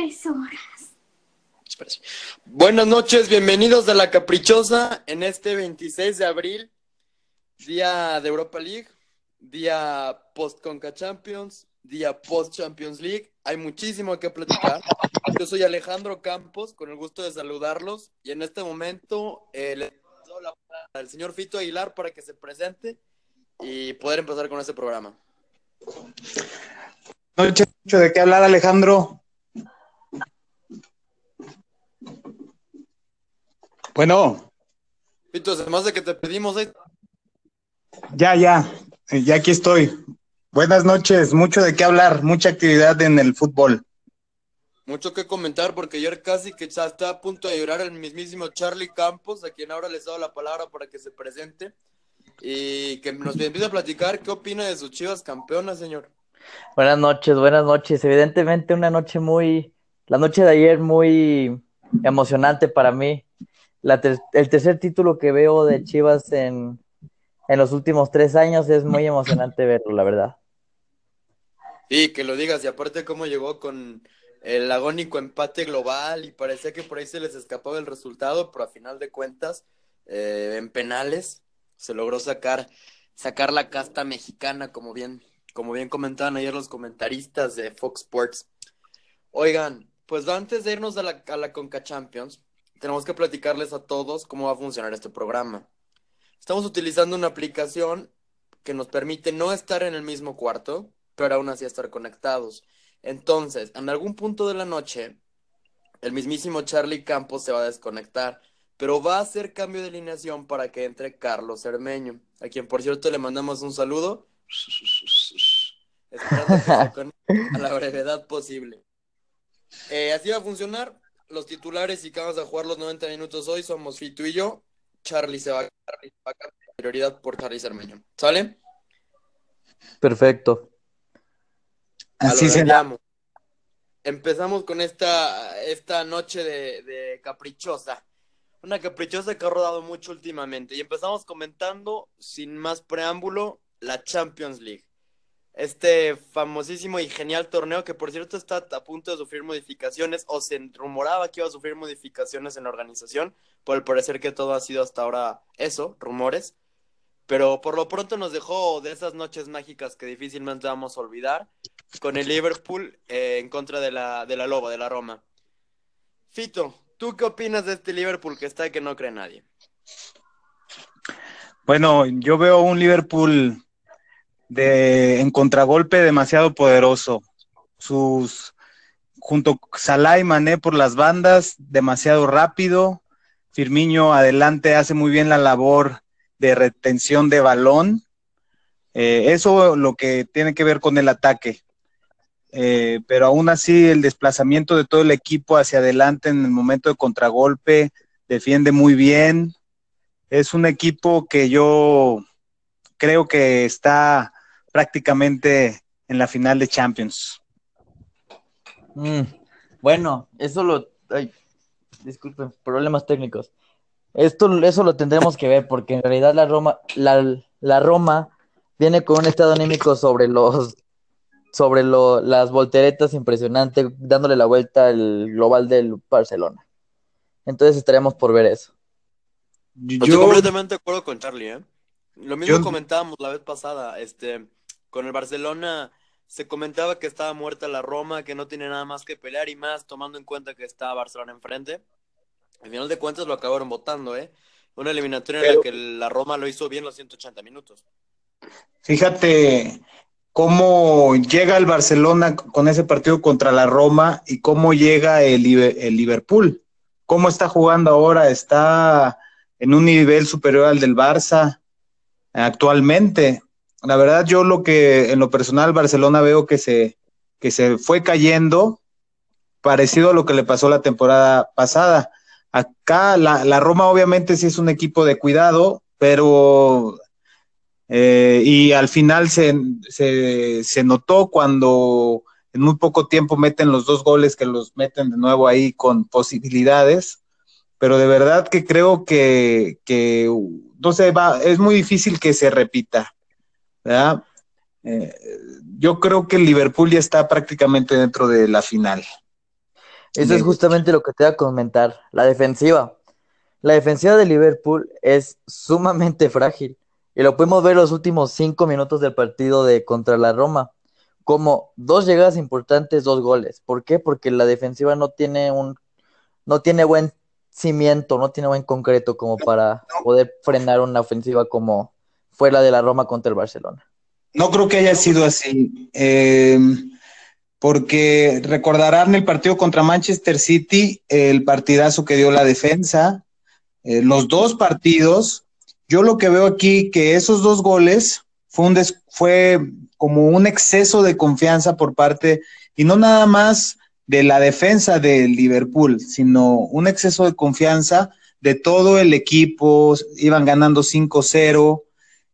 tres horas. Buenas noches, bienvenidos a La Caprichosa en este 26 de abril, día de Europa League, día post Conca Champions, día post Champions League. Hay muchísimo que platicar. Yo soy Alejandro Campos, con el gusto de saludarlos y en este momento eh, le doy la palabra al señor Fito Aguilar para que se presente y poder empezar con este programa. Noche, ¿de qué hablar Alejandro? Bueno. Pito, además de que te pedimos. ¿eh? Ya, ya, ya aquí estoy. Buenas noches, mucho de qué hablar, mucha actividad en el fútbol. Mucho que comentar porque ayer casi que ya está a punto de llorar el mismísimo Charlie Campos, a quien ahora les doy la palabra para que se presente y que nos empiece a platicar qué opina de sus chivas campeonas, señor. Buenas noches, buenas noches. Evidentemente una noche muy, la noche de ayer muy emocionante para mí el tercer título que veo de Chivas en, los últimos tres años es muy emocionante verlo, la verdad. Sí, que lo digas, y aparte cómo llegó con el agónico empate global y parecía que por ahí se les escapaba el resultado, pero a final de cuentas, eh, en penales, se logró sacar, sacar la casta mexicana, como bien, como bien comentaban ayer los comentaristas de Fox Sports. Oigan, pues antes de irnos a la, a la Conca Champions, tenemos que platicarles a todos cómo va a funcionar este programa. Estamos utilizando una aplicación que nos permite no estar en el mismo cuarto, pero aún así estar conectados. Entonces, en algún punto de la noche, el mismísimo Charlie Campos se va a desconectar, pero va a hacer cambio de alineación para que entre Carlos Cermeño, a quien por cierto le mandamos un saludo, esperando que se a la brevedad posible. Eh, así va a funcionar los titulares y que vamos a jugar los 90 minutos hoy somos Fito y yo. Charlie se va a quedar prioridad por Charlie Cermeño. ¿Sale? Perfecto. Así se llama. Empezamos con esta, esta noche de, de caprichosa. Una caprichosa que ha rodado mucho últimamente. Y empezamos comentando, sin más preámbulo, la Champions League este famosísimo y genial torneo que por cierto está a punto de sufrir modificaciones o se rumoraba que iba a sufrir modificaciones en la organización, por el parecer que todo ha sido hasta ahora eso, rumores, pero por lo pronto nos dejó de esas noches mágicas que difícilmente vamos a olvidar con el Liverpool eh, en contra de la, de la Loba, de la Roma. Fito, ¿tú qué opinas de este Liverpool que está y que no cree nadie? Bueno, yo veo un Liverpool de en contragolpe demasiado poderoso. Sus junto Salah y Mané por las bandas, demasiado rápido. Firmiño adelante hace muy bien la labor de retención de balón. Eh, eso lo que tiene que ver con el ataque. Eh, pero aún así el desplazamiento de todo el equipo hacia adelante en el momento de contragolpe defiende muy bien. Es un equipo que yo creo que está prácticamente en la final de Champions. Mm, bueno, eso lo... Ay, disculpen, problemas técnicos. Esto, eso lo tendremos que ver porque en realidad la Roma, la, Roma viene con un estado anímico sobre los sobre lo, las volteretas impresionante, dándole la vuelta al global del Barcelona. Entonces estaremos por ver eso. Yo estoy completamente de acuerdo con Charlie, ¿eh? Lo mismo comentábamos la vez pasada, este, con el Barcelona se comentaba que estaba muerta la Roma, que no tiene nada más que pelear y más tomando en cuenta que está Barcelona enfrente. Al final de cuentas lo acabaron votando, ¿eh? Una eliminatoria en la que la Roma lo hizo bien los 180 minutos. Fíjate cómo llega el Barcelona con ese partido contra la Roma y cómo llega el, el Liverpool. ¿Cómo está jugando ahora? Está en un nivel superior al del Barça actualmente la verdad yo lo que en lo personal Barcelona veo que se, que se fue cayendo, parecido a lo que le pasó la temporada pasada. Acá la, Roma obviamente sí es un equipo de cuidado, pero eh, y al final se, se, se, notó cuando en muy poco tiempo meten los dos goles que los meten de nuevo ahí con posibilidades, pero de verdad que creo que, que no sé, va, es muy difícil que se repita. Eh, yo creo que el Liverpool ya está prácticamente dentro de la final. Eso es justamente lo que te voy a comentar. La defensiva. La defensiva de Liverpool es sumamente frágil. Y lo podemos ver los últimos cinco minutos del partido de contra la Roma. Como dos llegadas importantes, dos goles. ¿Por qué? Porque la defensiva no tiene un, no tiene buen cimiento, no tiene buen concreto como para poder frenar una ofensiva como fue la de la Roma contra el Barcelona. No creo que haya sido así. Eh, porque recordarán el partido contra Manchester City, el partidazo que dio la defensa, eh, los dos partidos. Yo lo que veo aquí que esos dos goles fue, un fue como un exceso de confianza por parte, y no nada más de la defensa del Liverpool, sino un exceso de confianza de todo el equipo, iban ganando 5-0,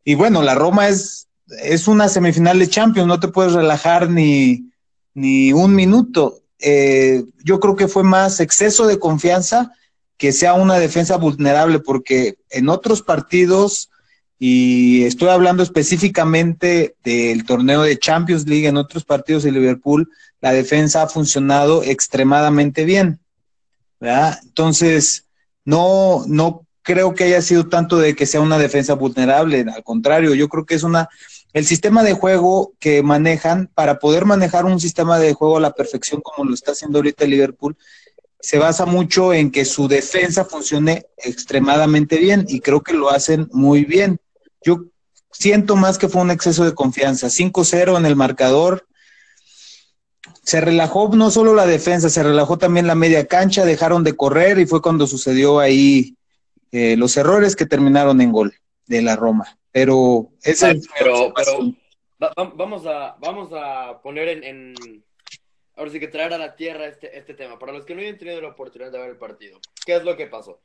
y bueno, la Roma es, es una semifinal de Champions, no te puedes relajar ni, ni un minuto. Eh, yo creo que fue más exceso de confianza que sea una defensa vulnerable, porque en otros partidos, y estoy hablando específicamente del torneo de Champions League, en otros partidos de Liverpool, la defensa ha funcionado extremadamente bien. Entonces, no, no creo que haya sido tanto de que sea una defensa vulnerable, al contrario, yo creo que es una el sistema de juego que manejan para poder manejar un sistema de juego a la perfección como lo está haciendo ahorita Liverpool se basa mucho en que su defensa funcione extremadamente bien y creo que lo hacen muy bien. Yo siento más que fue un exceso de confianza. 5-0 en el marcador. Se relajó no solo la defensa, se relajó también la media cancha, dejaron de correr y fue cuando sucedió ahí eh, los errores que terminaron en gol de la Roma. Pero ese pero, vamos a vamos a poner en, ahora sí que traer a la tierra este, este tema. Para los que no hayan tenido la oportunidad de ver el partido, ¿qué es lo que pasó?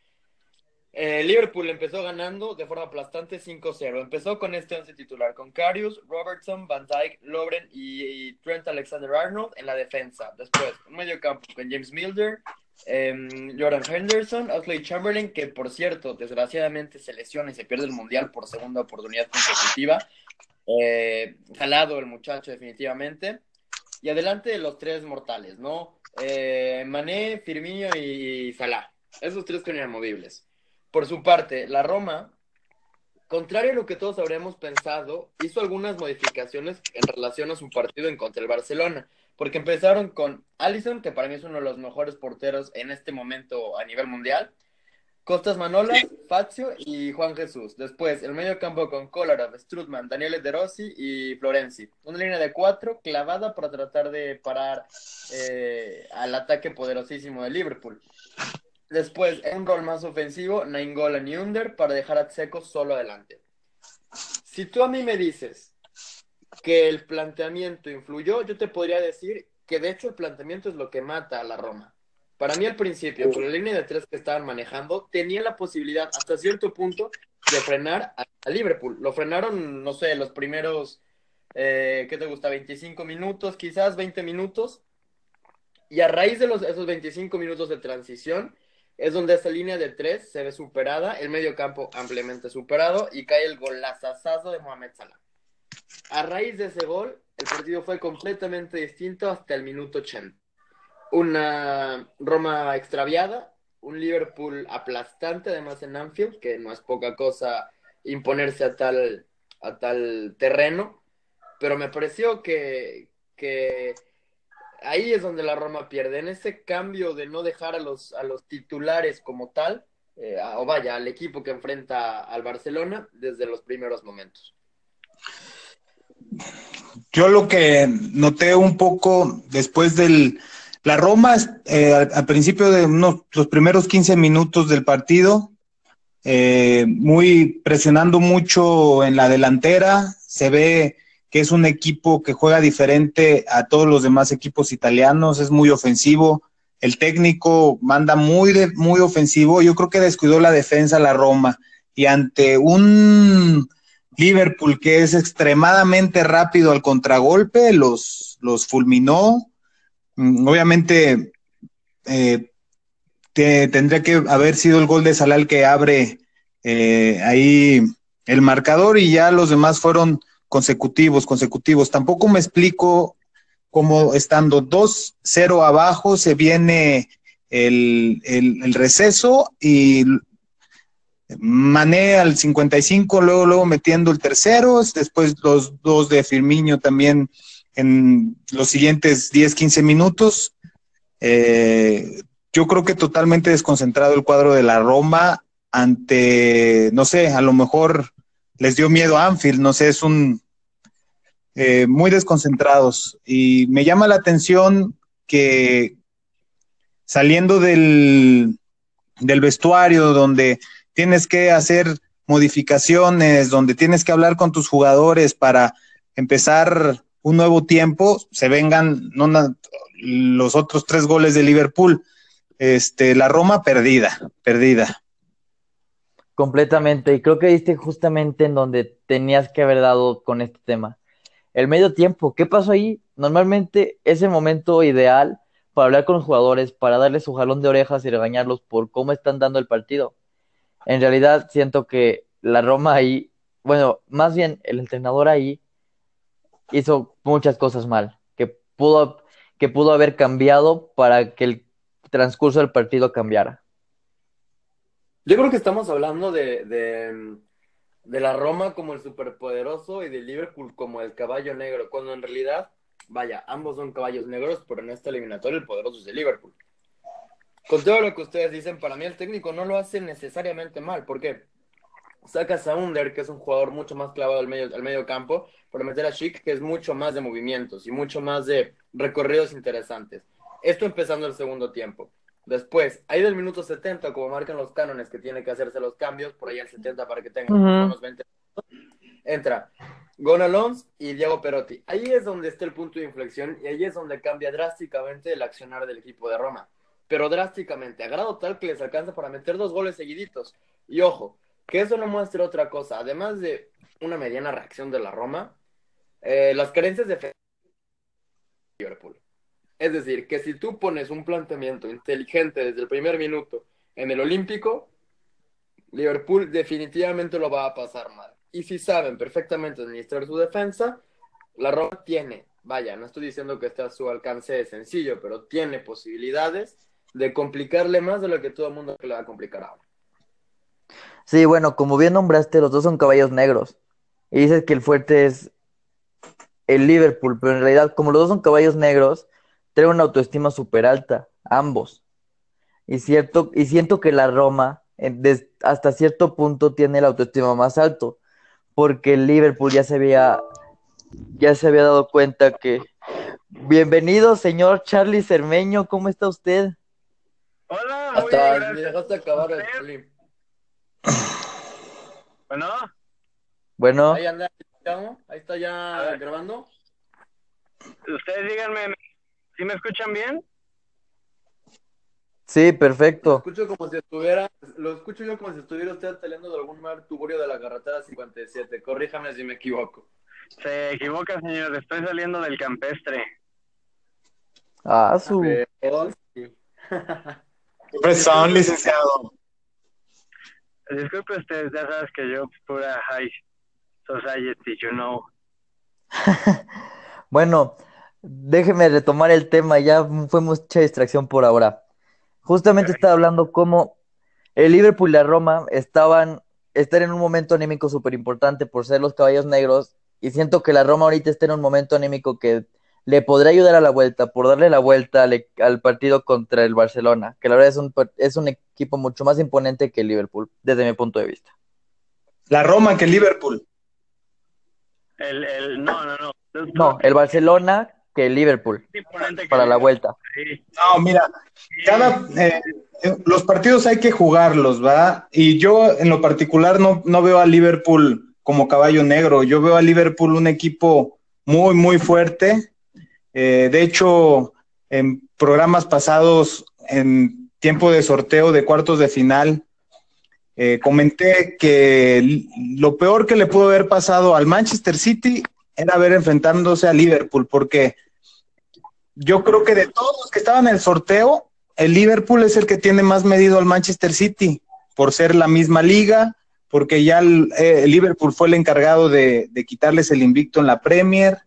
Eh, Liverpool empezó ganando de forma aplastante 5-0. Empezó con este once titular, con Karius, Robertson, Van Dijk, Lovren y, Trent Alexander-Arnold en la defensa. Después, un medio campo con James Milder, Em, Jordan Henderson, Osley Chamberlain, que por cierto, desgraciadamente se lesiona y se pierde el Mundial por segunda oportunidad consecutiva. Eh, jalado el muchacho definitivamente. Y adelante de los tres mortales, ¿no? Eh, Mané, Firmino y Salah. Esos tres son inamovibles. Por su parte, la Roma, contrario a lo que todos habríamos pensado, hizo algunas modificaciones en relación a su partido en contra el Barcelona porque empezaron con Allison, que para mí es uno de los mejores porteros en este momento a nivel mundial. Costas Manolas, Fazio y Juan Jesús. Después, el medio campo con Kolarov, Strutman, Daniel De Rossi y Florenzi. Una línea de cuatro clavada para tratar de parar eh, al ataque poderosísimo de Liverpool. Después, un rol más ofensivo, Nainggolan y Under para dejar a Tseco solo adelante. Si tú a mí me dices que el planteamiento influyó, yo te podría decir que de hecho el planteamiento es lo que mata a la Roma. Para mí al principio, con la línea de tres que estaban manejando, tenía la posibilidad hasta cierto punto de frenar a, Liverpool. Lo frenaron, no sé, los primeros, eh, ¿qué te gusta? 25 minutos, quizás 20 minutos. Y a raíz de los, esos 25 minutos de transición, es donde esta línea de tres se ve superada, el medio campo ampliamente superado y cae el golazazazo de Mohamed Salah. A raíz de ese gol, el partido fue completamente distinto hasta el minuto 80. Una Roma extraviada, un Liverpool aplastante además en Anfield, que no es poca cosa imponerse a tal, a tal terreno, pero me pareció que, ahí es donde la Roma pierde, en ese cambio de no dejar a los, a los titulares como tal, eh, o vaya, al equipo que enfrenta al Barcelona desde los primeros momentos. Yo lo que noté un poco después del... La Roma, eh, al, principio de unos, los primeros 15 minutos del partido, eh, muy presionando mucho en la delantera, se ve que es un equipo que juega diferente a todos los demás equipos italianos, es muy ofensivo, el técnico manda muy, muy ofensivo, yo creo que descuidó la defensa la Roma y ante un Liverpool, que es extremadamente rápido al contragolpe, los, los fulminó. Mm, obviamente, eh, tendría que haber sido el gol de Salal que abre eh, ahí el marcador y ya los demás fueron consecutivos, consecutivos. Tampoco me explico como estando 2-0 abajo, se viene el, el, receso y Mané al 55, luego, luego metiendo el tercero, después los dos de Firmiño también en los siguientes 10, 15 minutos. Eh, yo creo que totalmente desconcentrado el cuadro de la Roma ante, no sé, a lo mejor les dio miedo a Anfield, no sé, es un eh, muy desconcentrados. Y me llama la atención que saliendo del, del vestuario donde tienes que hacer modificaciones, donde tienes que hablar con tus jugadores para empezar un nuevo tiempo, se vengan los otros tres goles de Liverpool. Este, la Roma perdida, perdida. Completamente, y creo que diste justamente en donde tenías que haber dado con este tema. El medio tiempo, ¿qué pasó ahí? Normalmente es el momento ideal para hablar con los jugadores, para darles su jalón de orejas y regañarlos por cómo están dando el partido. En realidad siento que la Roma ahí, bueno, más bien el entrenador ahí hizo muchas cosas mal, que pudo, que pudo haber cambiado para que el transcurso del partido cambiara. Yo creo que estamos hablando de, de, la Roma como el superpoderoso y de Liverpool como el caballo negro, cuando en realidad, vaya, ambos son caballos negros, pero en esta eliminatoria el poderoso es de Liverpool. Con todo lo que ustedes dicen, para mí el técnico no lo hace necesariamente mal, porque sacas a Under, que es un jugador mucho más clavado al medio, al medio campo, para meter a Chic, que es mucho más de movimientos y mucho más de recorridos interesantes. Esto empezando el segundo tiempo. Después, ahí del minuto 70, como marcan los cánones que tiene que hacerse los cambios, por ahí al 70 para que tengan unos 20 minutos, entra Gonalons y Diego Perotti. Ahí es donde está el punto de inflexión y ahí es donde cambia drásticamente el accionar del equipo de Roma. Pero drásticamente, a grado tal que les alcanza para meter dos goles seguiditos. Y ojo, que eso no muestre otra cosa. Además de una mediana reacción de la Roma, eh, las carencias de Liverpool. Es decir, que si tú pones un planteamiento inteligente desde el primer minuto en el Olímpico, Liverpool definitivamente lo va a pasar mal. Y si saben perfectamente administrar su defensa, la Roma tiene, vaya, no estoy diciendo que esté a su alcance sencillo, pero tiene posibilidades de complicarle más de lo que todo el mundo le va a complicar ahora. Sí, bueno, como bien nombraste, los dos son caballos negros. Y dices que el fuerte es el Liverpool, pero en realidad, como los dos son caballos negros, tiene una autoestima súper alta, ambos. Y, cierto, y siento que la Roma, hasta cierto punto, tiene la autoestima más alto, porque el Liverpool ya se había, ya se había dado cuenta que. Bienvenido, señor Charlie Cermeño, ¿cómo está usted? Hola, hasta me dejaste acabar el Bueno. Bueno. Ahí anda, ahí está ya grabando. Ustedes díganme, ¿Sí me escuchan bien? Sí, perfecto. Lo escucho como si estuviera, lo escucho yo como si estuviera usted saliendo de algún mar tuburio de la carretera 57. Corríjame si me equivoco. Se equivoca, señor. Estoy saliendo del campestre. Ah, su. Licenciado. Disculpe usted, ya sabes que yo pura high society, you know. bueno, Déjeme retomar el tema, ya fue mucha distracción por ahora. Justamente estaba hablando cómo el Liverpool y la Roma estaban estar en un momento anímico súper importante por ser los caballos negros y siento que la Roma ahorita está en un momento anímico que le podría ayudar a la vuelta por darle la vuelta al, al partido contra el Barcelona, que la verdad es un, es un equipo mucho más imponente que el Liverpool, desde mi punto de vista. La Roma que el Liverpool. El, el, no, no, no. No, el Barcelona que Liverpool para la vuelta. No, mira, cada, eh, los partidos hay que jugarlos, ¿va? Y yo en lo particular no, no veo a Liverpool como caballo negro, yo veo a Liverpool un equipo muy, muy fuerte. Eh, de hecho, en programas pasados, en tiempo de sorteo de cuartos de final, eh, comenté que lo peor que le pudo haber pasado al Manchester City era ver enfrentándose a Liverpool, porque yo creo que de todos los que estaban en el sorteo, el Liverpool es el que tiene más medido al Manchester City, por ser la misma liga, porque ya el, eh, Liverpool fue el encargado de, quitarles el invicto en la Premier,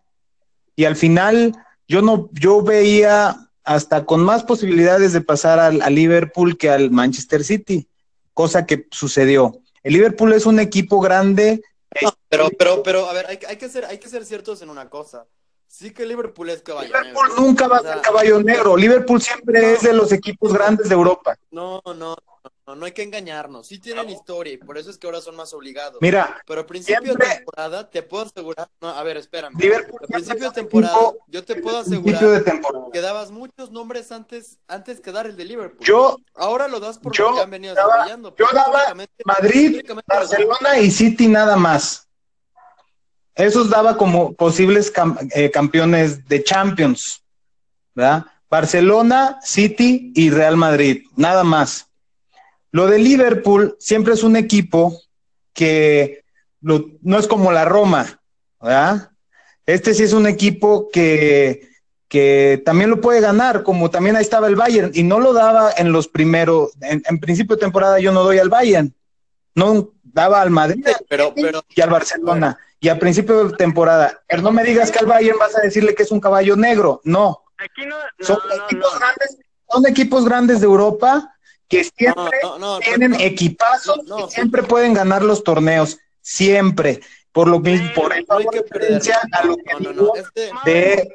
y al final yo no, yo veía hasta con más posibilidades de pasar al, al Liverpool que al Manchester City, cosa que sucedió. El Liverpool es un equipo grande, No, pero, pero, pero, a ver, hay, que- hay que ser, hay que ser ciertos en una cosa. Sí que Liverpool es caballo Liverpool negro. nunca va a O sea, ser caballo negro. Liverpool siempre es de los equipos grandes de Europa. No, no, no, no hay que engañarnos. Sí tienen historia y por eso es que ahora son más obligados. Mira, Pero a principio siempre- de temporada te puedo asegurar. No, a ver, espérame. Liverpool A principio de temporada, yo te puedo asegurar temporada. que dabas muchos nombres antes, antes que dar el de Liverpool. Yo, Ahora lo das por yo han venido daba- desarrollando. yo daba Madrid. Barcelona y City nada más. Esos daba como posibles cam- eh, campeones de Champions, ¿verdad? Barcelona, City y Real Madrid, nada más. Lo de Liverpool siempre es un equipo que lo- no es como la Roma, ¿verdad? Este sí es un equipo que, que también lo puede ganar, como también ahí estaba el Bayern, y no lo daba en los primeros, en, en principio de temporada yo no doy al Bayern, no daba al Madrid Pero, pero, y al Barcelona, y al principio de temporada. Pero no me digas que al Bayern vas a decirle que es un caballo negro, no, Aquí no, no, son no, equipos no. grandes, son equipos grandes de Europa que no, siempre no, no, tienen no, equipazos no, no, y siempre pueden ganar los torneos, siempre, por lo mismo, por no esa hay que perder. a lo que digo no, este, de,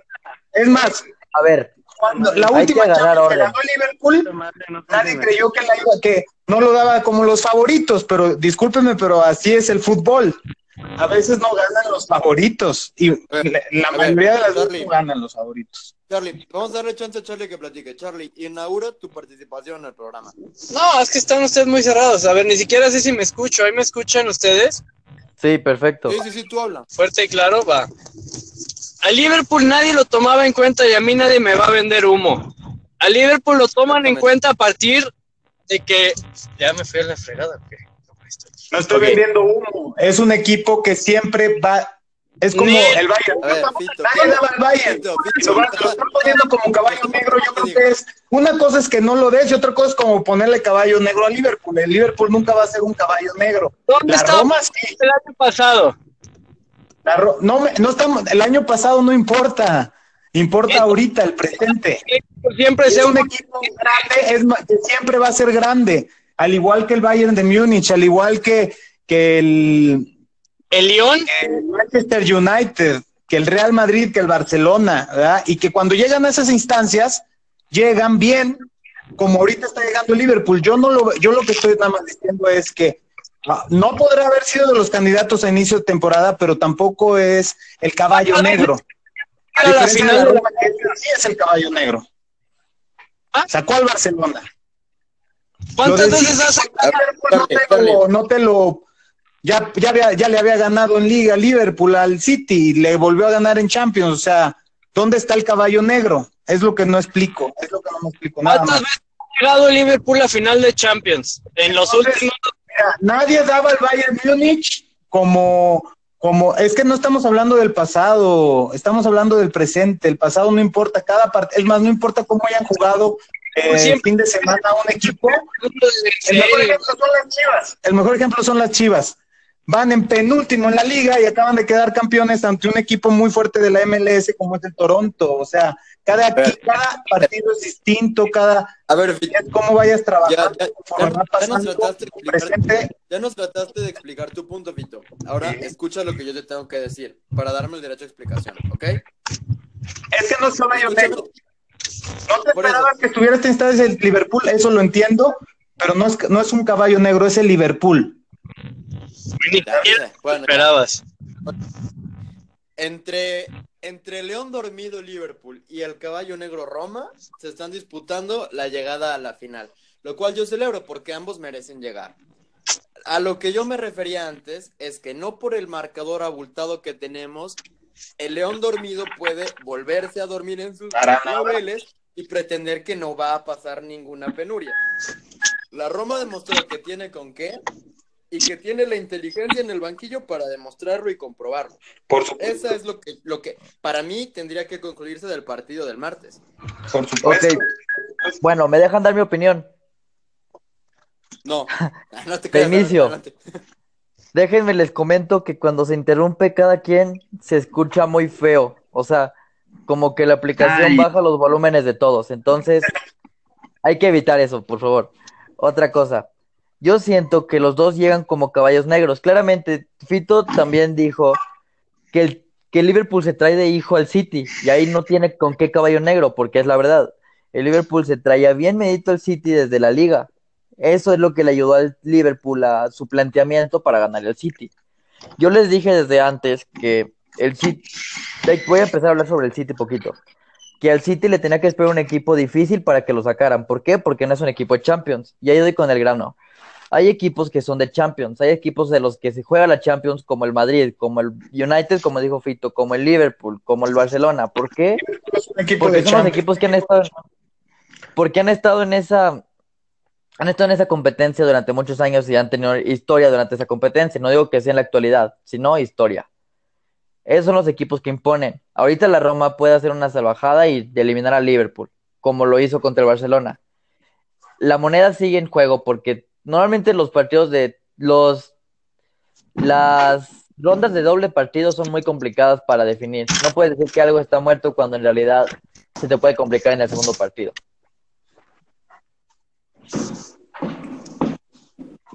es más, A ver, cuando la que última que orden. ganó Liverpool, nadie creyó que, la iba- que no lo daba como los favoritos, pero discúlpenme, pero así es el fútbol. A veces no ganan los favoritos y ver, la, la a ver, mayoría de las veces no ganan los favoritos. Charlie, vamos a darle chance a Charlie que platique. Charlie, inaugura tu participación en el programa. No, es que están ustedes muy cerrados. A ver, ni siquiera sé si me escucho. ¿Ahí me escuchan ustedes? sí, perfecto. Sí, sí, sí, tú habla. Fuerte y claro, va. A Liverpool nadie lo tomaba en cuenta y a mí nadie me va a vender humo. A Liverpool lo toman en cuenta a partir de que... Ya me fui a la fregada. ¿o qué? No estoy vendiendo humo. Es un equipo que siempre va. Es como Ni- el Bayern. Fito. Nadie daba al Bayern. Fito, Y Fito, lo, están poniendo como caballo negro. Yo creo que es. Una cosa es que no lo des y otra cosa es como ponerle caballo negro a Liverpool. El Liverpool nunca va a ser un caballo negro. ¿Dónde La estaba Roma sí. el año pasado? La Ro- no, me- no estamos. El año pasado no importa. Importa ahorita, el presente. Siempre Es sea un equipo grande, es que siempre va a ser grande, al igual que el Bayern de Múnich, al igual que, que el, El León, el Manchester United, que el Real Madrid, que el Barcelona, ¿verdad? Y que cuando llegan a esas instancias, llegan bien, como ahorita está llegando el Liverpool. Yo no lo, yo lo que estoy nada más diciendo es que ah, no podrá haber sido de los candidatos a inicio de temporada, pero tampoco es el caballo negro. A Era la diferencia de final de la- sí es el caballo negro. ¿Ah? Sacó al Barcelona. ¿Cuántas veces has City, no te lo, no te lo ya, ya, había- ya le había ganado en Liga Liverpool al City y le volvió a ganar en Champions. O sea, ¿dónde está el caballo negro? Es lo que no explico. Es lo que no me explico nada ¿Cuántas más. veces ha llegado el Liverpool a final de Champions? En los Entonces, últimos... Mira, nadie daba al Bayern Múnich como, como, es que no estamos hablando del pasado, estamos hablando del presente. El pasado no importa, cada parte, es más, no importa cómo hayan jugado eh, fin de semana un equipo. El mejor ejemplo son las Chivas. El mejor ejemplo son las Chivas. Van en penúltimo en la liga y acaban de quedar campeones ante un equipo muy fuerte de la MLS como es el Toronto. O sea, cada, partido es distinto, cada A ver, cómo vayas trabajando Ya, ya, nos trataste de explicar. presente. ya nos trataste de explicar tu punto, Fito. Ahora escucha lo que yo te tengo que decir para darme el derecho a explicación, ¿ok? Es que no caballo Escúchame. No te Por eso. esperabas que estuviera esta instancia el Liverpool, eso lo entiendo, pero no es, no es un caballo negro, es el Liverpool. Ni bueno, esperabas. Entre, entre León Dormido Liverpool y el Caballo Negro Roma se están disputando la llegada a la final, lo cual yo celebro porque ambos merecen llegar. A lo que yo me refería antes es que no por el marcador abultado que tenemos, el León Dormido puede volverse a dormir en sus laureles y pretender que no va a pasar ninguna penuria. La Roma demostró que tiene con qué y que tiene la inteligencia en el banquillo para demostrarlo y comprobarlo. Por supuesto. Esa es lo que, lo que para mí tendría que concluirse del partido del martes. Por Ok. supuesto. Bueno, me dejan dar mi opinión. No, no te De creas, inicio. adelante. Déjenme les comento que cuando se interrumpe cada quien se escucha muy feo. O sea, como que la aplicación Ay. baja los volúmenes de todos. Entonces, hay que evitar eso, por favor. Otra cosa, yo siento que los dos llegan como caballos negros. Claramente, Fito también dijo que el, que el Liverpool se trae de hijo al City y ahí no tiene con qué caballo negro, porque es la verdad. El Liverpool se traía bien medito al City desde la liga. Eso es lo que le ayudó al Liverpool a su planteamiento para ganar al City. Yo les dije desde antes que el City, voy a empezar a hablar sobre el City poquito, que al City le tenía que esperar un equipo difícil para que lo sacaran. ¿Por qué? Porque no es un equipo de Champions. Y ahí doy con el grano. Hay equipos que son de Champions, hay equipos de los que se juega la Champions como el Madrid, como el United, como dijo Fito, como el Liverpool, como el Barcelona. ¿Por qué? Porque son los equipos que han estado, porque han estado en esa, han estado en esa competencia durante muchos años y han tenido historia durante esa competencia. No digo que sea en la actualidad, sino historia. Esos son los equipos que imponen. Ahorita la Roma puede hacer una salvajada y eliminar a Liverpool, como lo hizo contra el Barcelona. La moneda sigue en juego porque normalmente los partidos de los las rondas de doble partido son muy complicadas para definir. No puedes decir que algo está muerto cuando en realidad se te puede complicar en el segundo partido.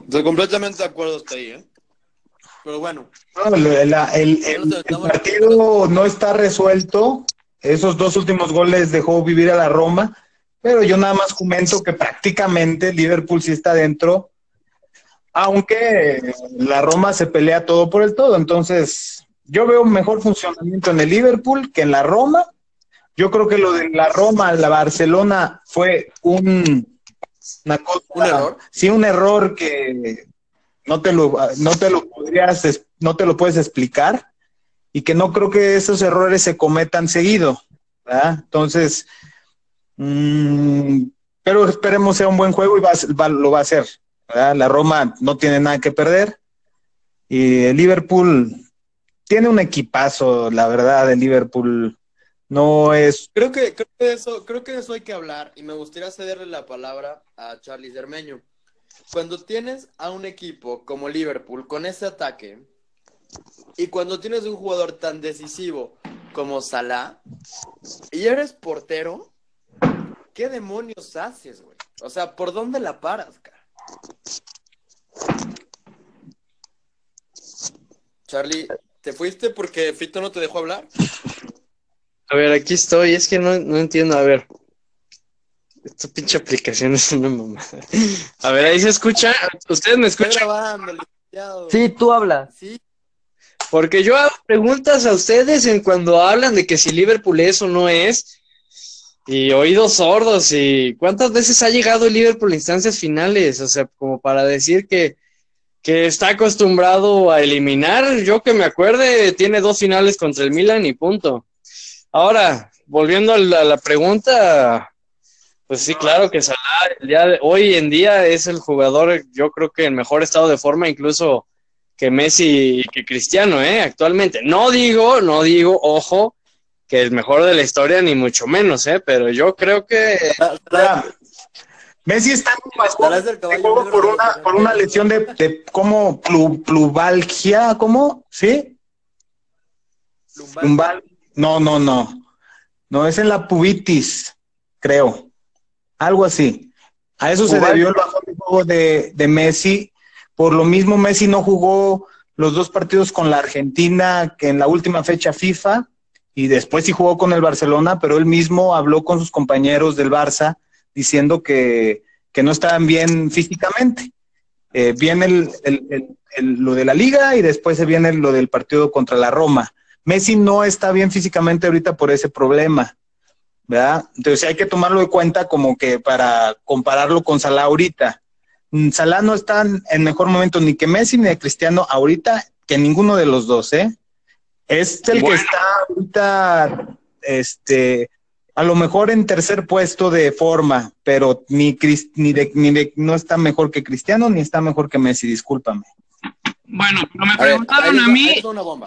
Estoy completamente de acuerdo hasta ahí, ¿eh? Pero bueno, No, la- el, el- el partido no está resuelto. Esos dos últimos goles dejó vivir a la Roma, pero yo nada más comento que prácticamente Liverpool sí está dentro, aunque la Roma se pelea todo por el todo. Entonces, yo veo mejor funcionamiento en el Liverpool que en la Roma. Yo creo que lo de la Roma, la Barcelona fue un una cosa, ¿Un error? Sí, un error que no te lo, no te lo podrías, no te lo puedes explicar y que no creo que esos errores se cometan seguido. Entonces, mm, pero esperemos sea un buen juego y va, lo va a hacer. La Roma no tiene nada que perder y el Liverpool tiene un equipazo, la verdad, el Liverpool no es creo que, creo que eso, creo que de eso hay que hablar y me gustaría cederle la palabra a Charlie Cermeño. Cuando tienes a un equipo como Liverpool con ese ataque y cuando tienes un jugador tan decisivo como Salah y eres portero, ¿qué demonios haces, güey? O sea, ¿por dónde la paras, cara? Charlie, ¿te fuiste porque Fito no te dejó hablar? A ver, aquí estoy, es que no, no entiendo, a ver. Esta pinche aplicación es una mamada. A ver, ahí se escucha. ¿Ustedes me escuchan? Sí, tú hablas. Sí, Porque yo hago preguntas a ustedes en cuando hablan de que si Liverpool es o no es. Y oídos sordos. ¿Y cuántas veces ha llegado el Liverpool a instancias finales? O sea, como para decir que, que está acostumbrado a eliminar. Yo que me acuerde, tiene dos finales contra el Milan y punto. Ahora, volviendo a la, a la pregunta, pues sí, claro que Salah el día de- hoy en día es el jugador, yo creo que en mejor estado de forma, incluso que Messi y que Cristiano, ¿eh? Actualmente. No digo, no digo, ojo, que el mejor de la historia, ni mucho menos, ¿eh? Pero yo creo que. Messi está en juego por una, por una lesión de, de como plu- plubalgia, ¿cómo? ¿Sí? lumbar. Lumbal. No, no, no. No, es en la pubitis, creo. Algo así. A eso se debió el bajón de juego de, de Messi. Por lo mismo, Messi no jugó los dos partidos con la Argentina que en la última fecha FIFA y después sí jugó con el Barcelona, pero él mismo habló con sus compañeros del Barça diciendo que, que no estaban bien físicamente. Eh, viene el- el- lo de la liga y después se viene lo del partido contra la Roma. Messi no está bien físicamente ahorita por ese problema, ¿verdad? Entonces hay que tomarlo de cuenta como que para compararlo con Salah ahorita. Mm, Salah no está en mejor momento ni que Messi ni de Cristiano ahorita, que ninguno de los dos, ¿eh? Es el Bueno. que está ahorita, este, a lo mejor en tercer puesto de forma, pero ni, ni, de, ni de- no está mejor que Cristiano ni está mejor que Messi, discúlpame. Bueno, pero me A ver, preguntaron ahí a mí,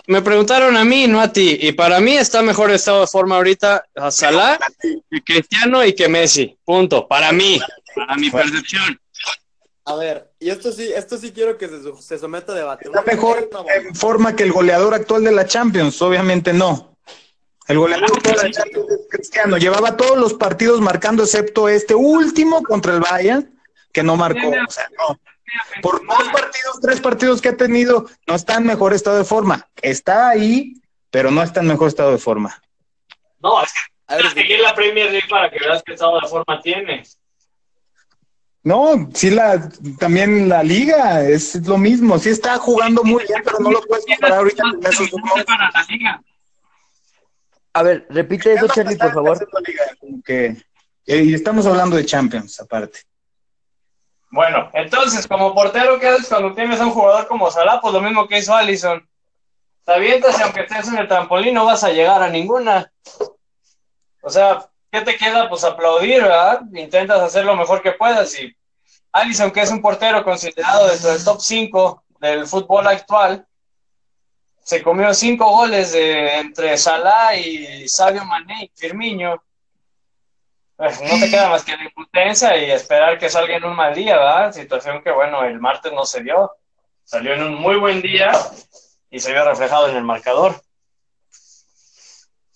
me preguntaron a mí, no a ti. Y para mí está mejor estado de forma ahorita a Salah que Cristiano y que Messi. Punto. Para mí, para mi percepción. A ver, y esto sí, esto sí quiero que se, se someta a debate. ¿Está mejor en forma que el goleador actual de la Champions? Obviamente no. El goleador de toda la Champions es Cristiano. Llevaba todos los partidos marcando, excepto este último contra el Bayern, que no marcó. O sea, no. Por dos partidos, tres partidos que ha tenido, no está en mejor estado de forma. Está ahí, pero no está en mejor estado de forma. No, es que A ver, seguir en la Premier League para que veas qué estado de forma tiene. No, sí, la, también la liga es lo mismo. Sí está jugando muy bien, pero no lo puedes comparar ahorita con esos dos. para la liga. A ver, repite eso, Charlie, por favor. Que- eh, Y estamos hablando de Champions, aparte. Bueno, entonces, como portero, ¿qué haces cuando tienes a un jugador como Salah? Pues lo mismo que hizo Allison. Te avientas y aunque estés en el trampolín no vas a llegar a ninguna. O sea, ¿qué te queda? Pues aplaudir, ¿verdad? Intentas hacer lo mejor que puedas y Allison, que es un portero considerado dentro del top 5 del fútbol actual, se comió cinco goles de, entre Salah y Sadio Mané y Firmino. Pues, no te queda más que la impotencia y esperar que salga en un mal día, ¿verdad? Situación que, bueno, el martes no se dio. Salió en un muy buen día y se vio reflejado en el marcador.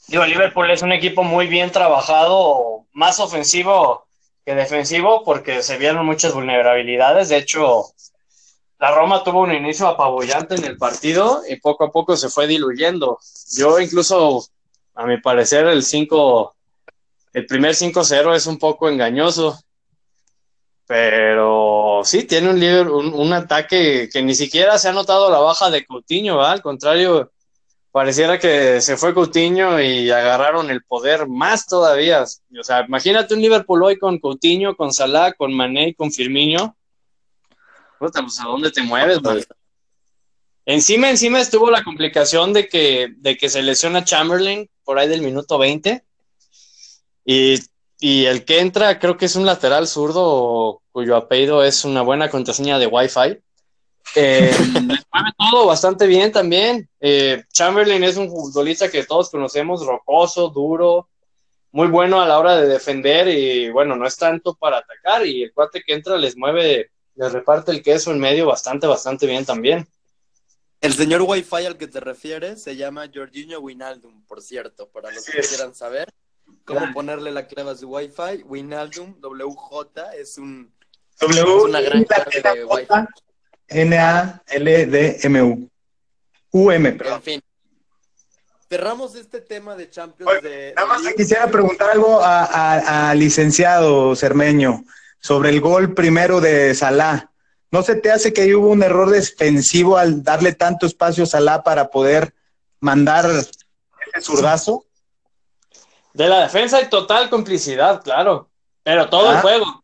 Digo, Liverpool es un equipo muy bien trabajado, más ofensivo que defensivo, porque se vieron muchas vulnerabilidades. De hecho, la Roma tuvo un inicio apabullante en el partido y poco a poco se fue diluyendo. Yo incluso, a mi parecer, el 5, el primer 5-0 es un poco engañoso. Pero sí, tiene un, un, ataque que ni siquiera se ha notado la baja de Coutinho. Al contrario, pareciera que se fue Coutinho y agarraron el poder más todavía. O sea, imagínate un Liverpool hoy con Coutinho, con Salah, con Mané con Firmino. Puta, pues, ¿a dónde te mueves, güey? Encima, encima estuvo la complicación de que, de que se lesiona Chamberlain por ahí del minuto 20. Y, y el que entra, creo que es un lateral zurdo cuyo apellido es una buena contraseña de Wi-Fi. Eh, les mueve todo bastante bien también. Eh, Chamberlain es un futbolista que todos conocemos, rocoso, duro, muy bueno a la hora de defender y bueno, no es tanto para atacar y el cuate que entra les mueve, les reparte el queso en medio bastante, bastante bien también. El señor Wi-Fi al que te refieres se llama Jorginho Winaldum, por cierto, para los que quieran saber cómo ponerle la clave a su Wi-Fi. Winaldum, WJ, es un W Es una gran clave de Wi-Fi. N-A-L-D-M-U. U-M, perdón. En fin. Cerramos este tema de Champions Oye, de. Nada más de quisiera preguntar algo a- licenciado Cermeño sobre el gol primero de Salah. ¿No se te hace que hubo un error defensivo al darle tanto espacio a Salah para poder mandar ese zurdazo? De la defensa hay total complicidad, claro, pero todo el Ah. juego.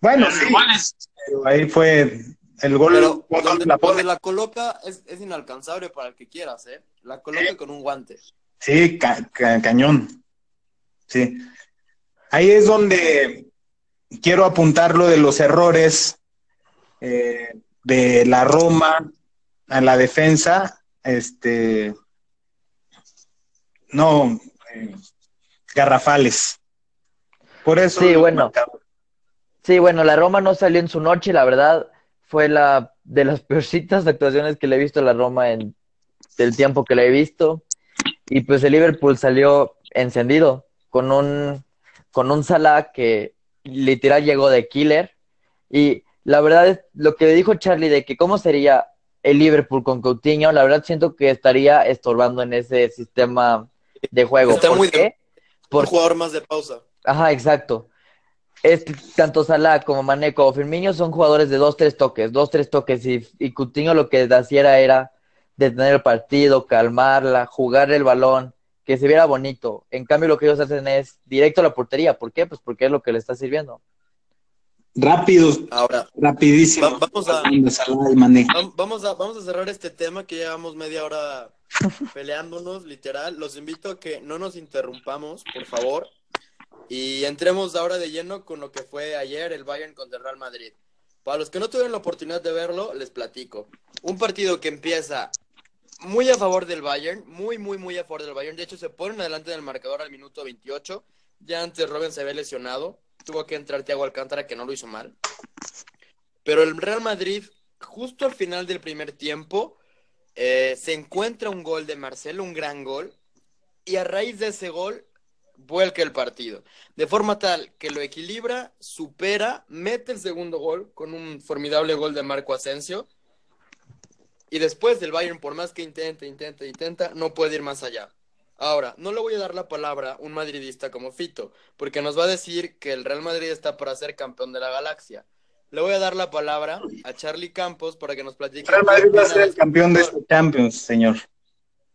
Bueno, Pero sí, igual es- pero ahí fue el gol. Pero donde, la donde pone. la coloca es, es inalcanzable para el que quieras, ¿eh? La coloca con un guante. Sí, ca- ca- cañón. Sí. Ahí es donde quiero apuntar lo de los errores eh, de la Roma a la defensa. Este. No, eh, garrafales. Por eso. Sí, bueno. Sí, bueno, la Roma no salió en su noche, la verdad, fue la de las peorcitas actuaciones que le he visto a la Roma en el tiempo que la he visto. Y pues el Liverpool salió encendido con un con un Salah que literal llegó de killer. Y la verdad es lo que dijo Charlie de que cómo sería el Liverpool con Coutinho, la verdad siento que estaría estorbando en ese sistema de juego. Está ¿Por muy qué? Un Porque jugador más de pausa. Ajá, exacto. Es, tanto Salah como Mané como Firmino son jugadores de dos, tres toques, dos, tres toques, y, y Coutinho lo que hacía era detener el partido, calmarla, jugar el balón, que se viera bonito. En cambio, lo que ellos hacen es directo a la portería. ¿Por qué? Pues porque es lo que le está sirviendo. Rápidos, Ahora, rapidísimo. Va- vamos a- vamos a, vamos a cerrar este tema que llevamos media hora peleándonos, literal. Los invito a que no nos interrumpamos, por favor. Y entremos ahora de lleno con lo que fue ayer el Bayern contra el Real Madrid. Para los que no tuvieron la oportunidad de verlo, les platico. Un partido que empieza muy a favor del Bayern, muy, muy, muy a favor del Bayern. De hecho, se ponen adelante del marcador al minuto 28. Ya antes Robin se había lesionado. Tuvo que entrar Thiago Alcántara, que no lo hizo mal. Pero el Real Madrid, justo al final del primer tiempo, eh, se encuentra un gol de Marcelo, un gran gol. y a raíz de ese gol vuelca el partido. De forma tal que lo equilibra, supera, mete el segundo gol con un formidable gol de Marco Asensio. Y después del Bayern, por más que intenta, intenta, intenta, no puede ir más allá. Ahora, no le voy a dar la palabra a un madridista como Fito, porque nos va a decir que el Real Madrid está para ser campeón de la galaxia. Le voy a dar la palabra a Charlie Campos para que nos platique. Real Madrid va a ser el campeón de este Champions, señor.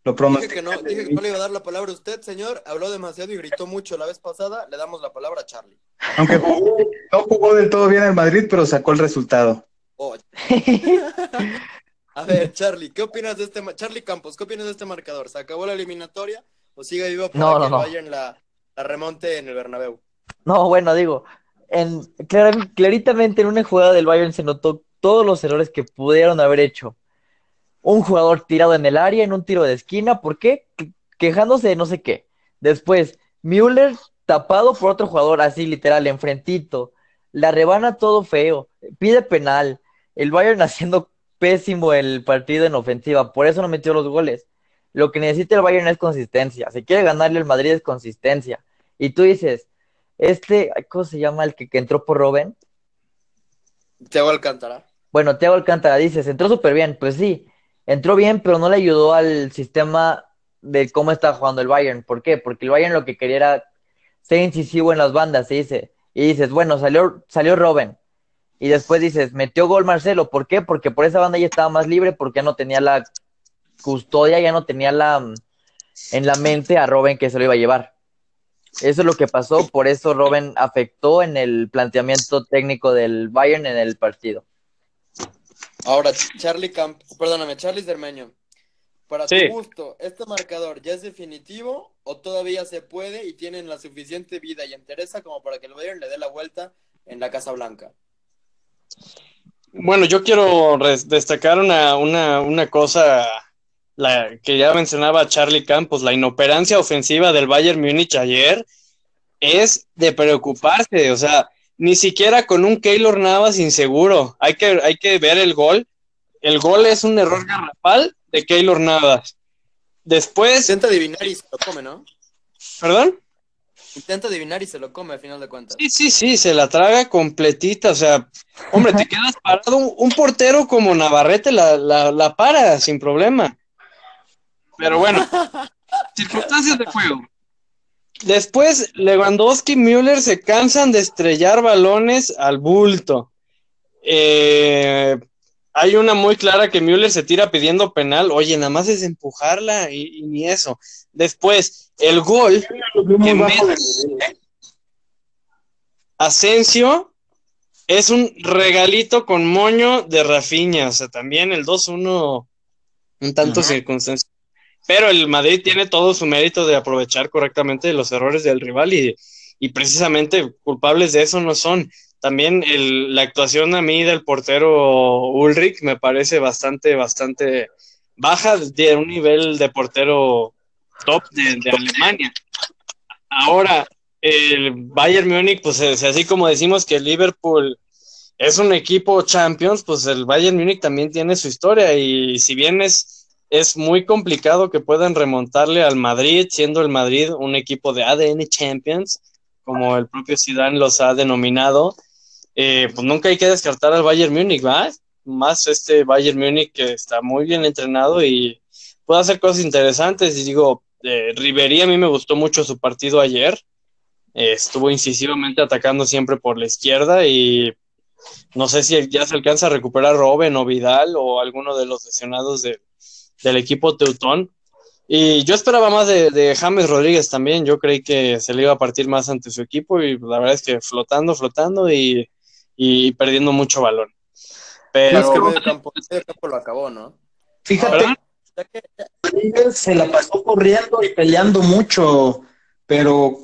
Lo dije que, no, dije que no le iba a dar la palabra a usted, señor. Habló demasiado y gritó mucho la vez pasada. Le damos la palabra a Charlie. Aunque jugó, no jugó del todo bien el Madrid, pero sacó el resultado. Oh. a ver, Charlie, ¿qué opinas de este Charlie Campos? ¿Qué opinas de este marcador? ¿Se acabó la eliminatoria o sigue vivo para No, no, que no. vayan la, la remonte en el Bernabéu? No, bueno, digo, en, clar- en una jugada del Bayern se notó todos los errores que pudieron haber hecho. Un jugador tirado en el área en un tiro de esquina, ¿por qué? Que- Quejándose de no sé qué. Después, Müller tapado por otro jugador, así literal, enfrentito. La rebana todo feo, pide penal. El Bayern haciendo pésimo el partido en ofensiva, por eso no metió los goles. Lo que necesita el Bayern es consistencia. Si quiere ganarle al Madrid es consistencia. Y tú dices, este, ¿cómo se llama el que, que entró por Robben? Thiago Alcántara. Bueno, Thiago Alcántara dices, entró súper bien, pues sí, entró bien, pero no le ayudó al sistema de cómo está jugando el Bayern. ¿Por qué? Porque el Bayern lo que quería era ser incisivo en las bandas, se dice. Y dices, bueno, salió, salió Robben. Y después dices, metió gol Marcelo. ¿Por qué? Porque por esa banda ya estaba más libre, porque ya no tenía la custodia, ya no tenía la en la mente a Robben que se lo iba a llevar. Eso es lo que pasó, por eso Robben afectó en el planteamiento técnico del Bayern en el partido. Ahora, Charlie Camp, perdóname, Charlie Cermeño. Para Sí. tu gusto, ¿este marcador ya es definitivo o todavía se puede y tienen la suficiente vida y entereza como para que el Bayern le dé la vuelta en la Casa Blanca? Bueno, yo quiero destacar una, una, una cosa la, que ya mencionaba Charlie Campos, la inoperancia ofensiva del Bayern Múnich ayer es de preocuparse, o sea, ni siquiera con un Keylor Navas inseguro, hay que, hay que ver el gol, el gol es un error garrafal de Keylor Navas. Después, Intenta adivinar y se lo come, ¿no? perdón. Intenta adivinar y se lo come al final de cuentas. Sí, sí, sí, se la traga completita, o sea, hombre, te quedas parado, un, un portero como Navarrete la, la, la para sin problema. Pero bueno, circunstancias de juego. Después, Lewandowski y Müller se cansan de estrellar balones al bulto. Eh, hay una muy clara que Müller se tira pidiendo penal. Oye, nada más es empujarla y, y ni eso. Después, el gol vez- de- Asensio es un regalito con moño de Rafinha, o sea, también el 2-1 un tanto Ajá. Pero el Madrid tiene todo su mérito de aprovechar correctamente los errores del rival y, y precisamente culpables de eso no son. También el- la actuación a mí del portero Ulrich me parece bastante, bastante baja de un nivel de portero top de, Alemania. Ahora, el Bayern Múnich, pues es así como decimos que el Liverpool es un equipo Champions, pues el Bayern Múnich también tiene su historia y si bien es, es muy complicado que puedan remontarle al Madrid, siendo el Madrid un equipo de ADN Champions, como el propio Zidane los ha denominado, eh, pues nunca hay que descartar al Bayern Múnich, ¿va? Más este Bayern Múnich que está muy bien entrenado y puede hacer cosas interesantes. Y digo, eh, Ribery a mí me gustó mucho su partido ayer. Eh, estuvo incisivamente atacando siempre por la izquierda y no sé si ya se alcanza a recuperar Robben o Vidal o alguno de los lesionados de- del equipo Teutón. Y yo esperaba más de, de James Rodríguez también. Yo creí que se le iba a partir más ante su equipo y la verdad es que flotando, flotando y, y perdiendo mucho balón. Pero Es que medio campo, el medio campo lo acabó, ¿no? Fíjate, ¿Verdad? Ya que- Rodríguez se la pasó corriendo y peleando mucho, pero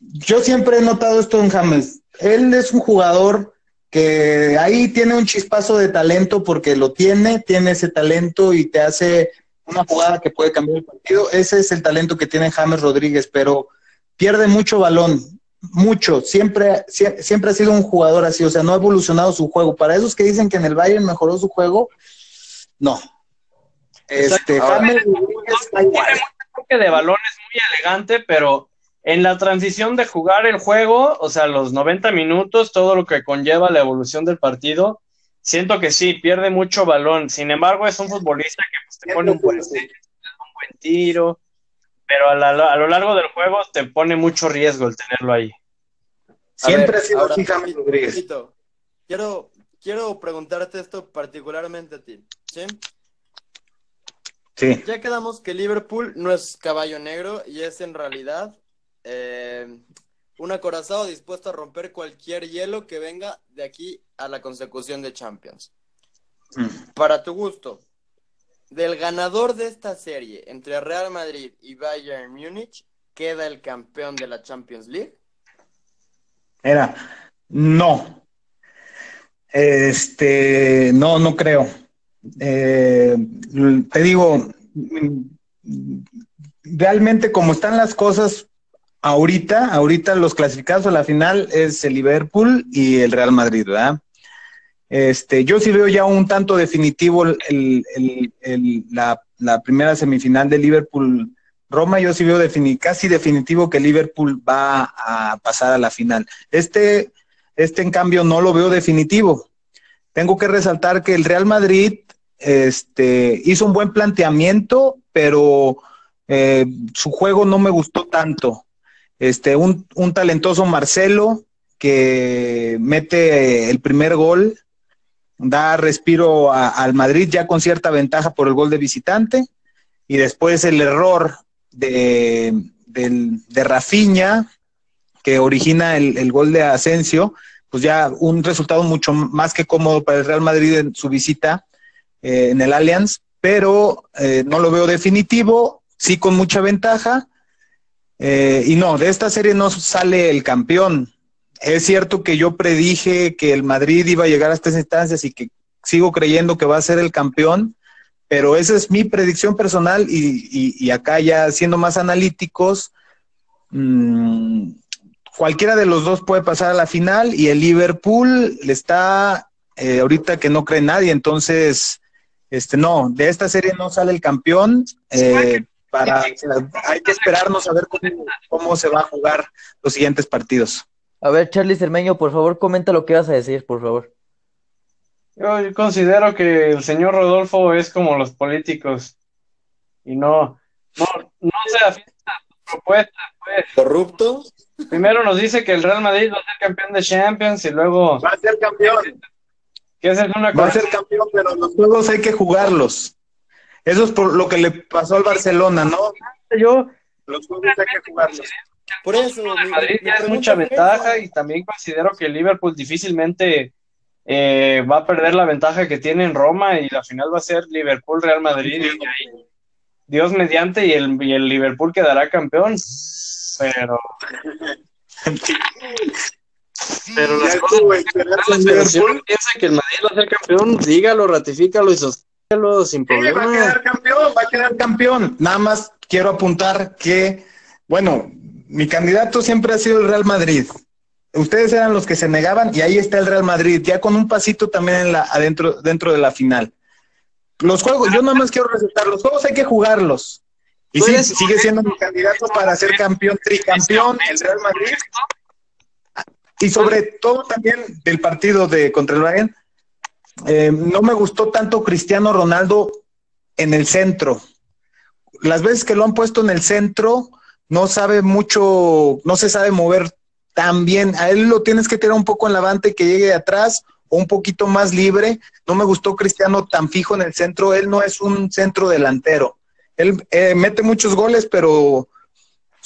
yo siempre he notado esto en James. Él es un jugador que ahí tiene un chispazo de talento porque lo tiene, tiene ese talento y te hace una jugada que puede cambiar el partido. Ese es el talento que tiene James Rodríguez, pero pierde mucho balón, mucho. Siempre, sie- siempre ha sido un jugador así, o sea, no ha evolucionado su juego. Para esos que dicen que en el Bayern mejoró su juego, no. Este, James Rodríguez está igual. toque de balón es muy elegante, pero en la transición de jugar el juego, o sea, los 90 minutos, todo lo que conlleva la evolución del partido, siento que sí, pierde mucho balón. Sin embargo, es un futbolista que pues, te pone un buen, un buen tiro, pero a, la- a lo largo del juego te pone mucho riesgo el tenerlo ahí. Siempre ver, ha sido así James Rodríguez. Quiero, quiero preguntarte esto particularmente a ti, ¿sí? Sí. Ya quedamos que Liverpool no es caballo negro y es en realidad eh, un acorazado dispuesto a romper cualquier hielo que venga de aquí a la consecución de Champions. Mm. Para tu gusto, del ganador de esta serie entre Real Madrid y Bayern Múnich, ¿queda el campeón de la Champions League? Era, no. Este, no, no creo. Eh, te digo, mm, realmente como están las cosas ahorita, ahorita los clasificados a la final es el Liverpool y el Real Madrid, ¿verdad? Este, yo sí veo ya un tanto definitivo la, primera semifinal de Liverpool Roma, yo sí veo casi definitivo que Liverpool va a pasar a la final. Este, este en cambio no lo veo definitivo. Tengo que resaltar que el Real Madrid este, hizo un buen planteamiento, pero eh, su juego no me gustó tanto. Este, un, un talentoso Marcelo que mete el primer gol, da respiro al Madrid ya con cierta ventaja por el gol de visitante, y después el error de, de Rafinha, que origina el, el gol de Asensio, pues ya un resultado mucho más que cómodo para el Real Madrid en su visita eh, en el Allianz, pero eh, no lo veo definitivo, sí con mucha ventaja. Eh, y no, de esta serie no sale el campeón. Es cierto que yo predije que el Madrid iba a llegar a estas instancias y que sigo creyendo que va a ser el campeón, pero esa es mi predicción personal y, y- y acá ya siendo más analíticos, mm, cualquiera de los dos puede pasar a la final y el Liverpool le está eh, ahorita que no cree nadie, entonces, este no, de esta serie no sale el campeón. eh, para, hay que esperarnos a ver cómo, cómo se va a jugar los siguientes partidos. A ver, Charlie Cermeño, por favor, comenta lo que vas a decir, por favor. Yo, yo considero que el señor Rodolfo es como los políticos y no, no, no se afianza a su propuesta, pues. ¿Corrupto? Primero nos dice que el Real Madrid va a ser campeón de Champions y luego Va a ser campeón. que es una Va a ser campeón, pero los juegos hay que jugarlos. Eso es por lo que le pasó al Barcelona, ¿no? Yo, Los juegos hay que jugarlos. Por eso, de Madrid ya es mucha ventaja y también considero que el Liverpool difícilmente eh, va a perder la ventaja que tiene en Roma y la final va a ser Liverpool-Real Madrid y ahí Dios mediante y el, y el Liverpool quedará campeón. Pero, pero las Ya cosas Pero si Liverpool. piensa que el Madrid va a ser campeón, dígalo, ratifícalo y sosténgalo sin Sí, va a problema. quedar campeón, va a quedar campeón. Nada más quiero apuntar que, bueno, mi candidato siempre ha sido el Real Madrid. Ustedes eran los que se negaban y ahí está el Real Madrid, ya con un pasito también en la, adentro, dentro de la final. Los juegos, yo nada más quiero resaltar, los juegos hay que jugarlos. Y sí, sigue siendo mi candidato para ser campeón, tricampeón, el Real Madrid. Y sobre todo también del partido de contra el Bayern, eh, no me gustó tanto Cristiano Ronaldo en el centro. Las veces que lo han puesto en el centro, no sabe mucho, no se sabe mover tan bien. A él lo tienes que tirar un poco en la banda y que llegue de atrás o un poquito más libre. No me gustó Cristiano tan fijo en el centro. Él no es un centro delantero. Él eh, mete muchos goles, pero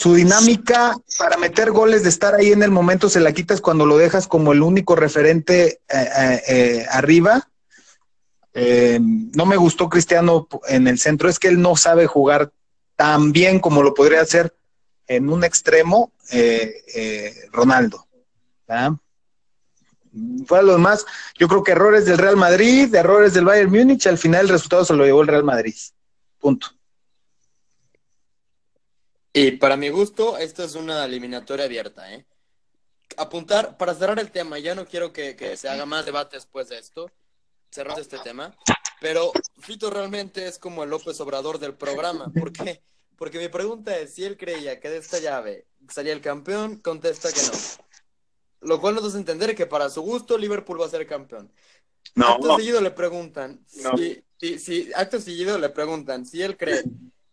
su dinámica para meter goles de estar ahí en el momento se la quitas cuando lo dejas como el único referente eh, eh, eh, arriba. No me gustó Cristiano en el centro, es que él no sabe jugar tan bien como lo podría hacer en un extremo Ronaldo. ¿verdad? Fue los más, yo creo que errores del Real Madrid, errores del Bayern Múnich, al final el resultado se lo llevó el Real Madrid. Punto. Y para mi gusto, esta es una eliminatoria abierta, ¿eh? Apuntar, para cerrar el tema, ya no quiero que, que se haga más debate después de esto, cerramos este tema, pero Fito realmente es como el López Obrador del programa, ¿por qué? Porque mi pregunta es, si él creía que de esta llave salía el campeón, contesta que no. Lo cual nos hace entender que para su gusto Liverpool va a ser campeón. No, Acto seguido le preguntan, No. si, si, si- acto seguido le preguntan si él cree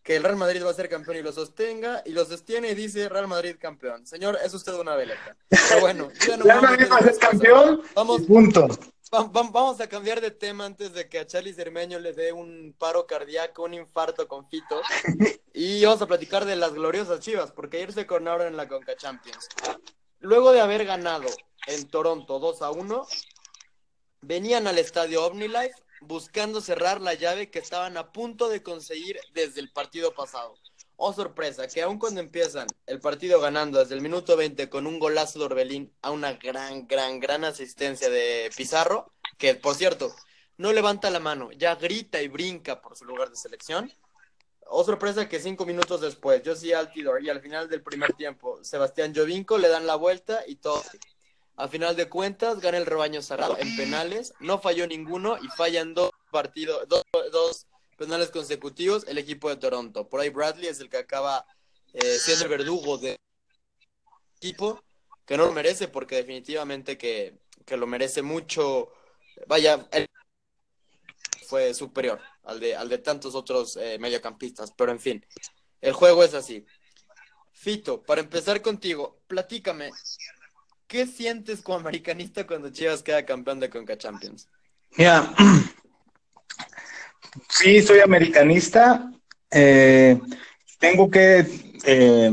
que el Real Madrid va a ser campeón y lo sostenga, y lo sostiene y dice Real Madrid campeón. Señor, es usted una veleta. Pero bueno, ya no Real Madrid va a ser campeón. Vamos, punto. Va- va- Vamos a cambiar de tema antes de que a Charlie Cermeño le dé un paro cardíaco, un infarto con Fito. Y vamos a platicar de las gloriosas Chivas, porque ayer se coronaron en la Conca Champions. Luego de haber ganado en Toronto 2 a 1, venían al estadio OmniLife buscando cerrar la llave que estaban a punto de conseguir desde el partido pasado. Oh, sorpresa, que aun cuando empiezan el partido ganando desde el minuto 20 con un golazo de Orbelín a una gran, gran, gran asistencia de Pizarro, que por cierto, no levanta la mano, ya grita y brinca por su lugar de selección. Oh, sorpresa que cinco minutos después, Josie Altidor y al final del primer tiempo, Sebastián Jovinko le dan la vuelta y todo. A final de cuentas, gana el rebaño cerrado en penales, no falló ninguno y fallan dos partidos, dos, dos penales consecutivos el equipo de Toronto. Por ahí Bradley es el que acaba eh, siendo el verdugo del equipo, que no lo merece porque definitivamente que, que lo merece mucho. Vaya, él fue superior al de, al de tantos otros eh, mediocampistas, pero en fin, el juego es así. Fito, para empezar contigo, platícame, ¿qué sientes como americanista cuando Chivas queda campeón de Conca Champions? Mira, sí, soy americanista. Eh, tengo que eh,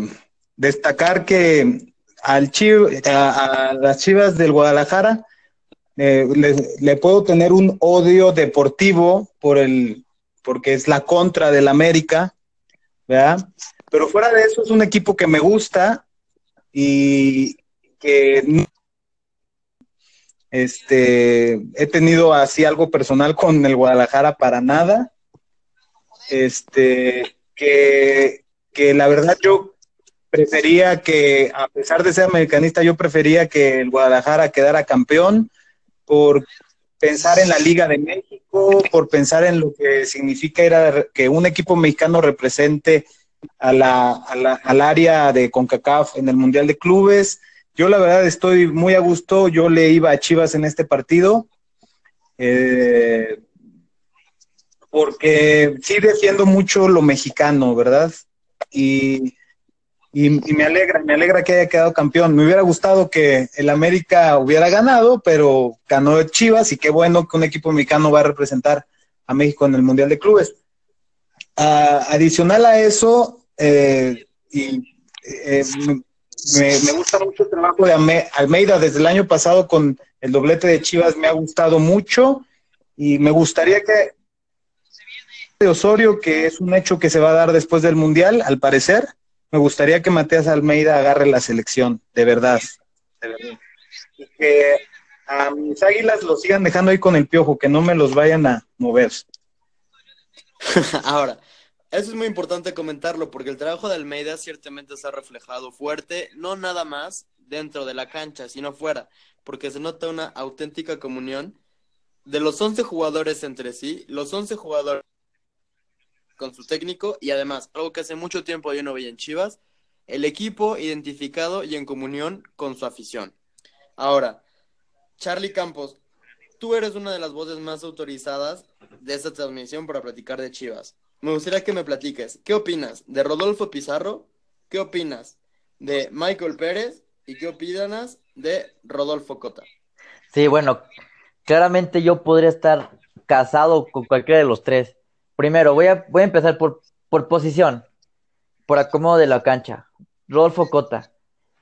destacar que al Chiv- a, las Chivas del Guadalajara eh, le, le puedo tener un odio deportivo por el, porque es la contra del América, ¿verdad? Pero fuera de eso es un equipo que me gusta y que este, he tenido así algo personal con el Guadalajara para nada. Este, que, que la verdad yo prefería que, a pesar de ser americanista, yo prefería que el Guadalajara quedara campeón por pensar en la Liga de México, por pensar en lo que significa ir a- que un equipo mexicano represente a la, a la- al área de CONCACAF en el Mundial de Clubes. Yo la verdad estoy muy a gusto, yo le iba a Chivas en este partido, eh, porque sí defiendo mucho lo mexicano, ¿verdad? Y, y- me alegra, me alegra que haya quedado campeón. Me hubiera gustado que el América hubiera ganado, pero ganó Chivas y qué bueno que un equipo mexicano va a representar a México en el Mundial de Clubes. Ah, adicional a eso, eh, y, eh, me, gusta mucho el trabajo de Almeida desde el año pasado con el doblete de Chivas, me ha gustado mucho y me gustaría que de Osorio, que es un hecho que se va a dar después del Mundial, al parecer, me gustaría que Matías Almeida agarre la selección, de verdad. de verdad. Y que a mis águilas los sigan dejando ahí con el piojo, que no me los vayan a mover. Ahora, eso es muy importante comentarlo porque el trabajo de Almeida ciertamente se ha reflejado fuerte, no nada más dentro de la cancha, sino fuera, porque se nota una auténtica comunión de los 11 jugadores entre sí, los 11 jugadores con su técnico y además, algo que hace mucho tiempo yo no veía en Chivas, el equipo identificado y en comunión con su afición. Ahora, Charlie Campos, tú eres una de las voces más autorizadas de esta transmisión para platicar de Chivas. Me gustaría que me platiques, ¿qué opinas de Rodolfo Pizarro? ¿Qué opinas de Michael Pérez? ¿Y qué opinas de Rodolfo Cota? Sí, bueno, claramente yo podría estar casado con cualquiera de los tres. Primero, voy a, voy a empezar por, por posición, por acomodo de la cancha. Rodolfo Cota,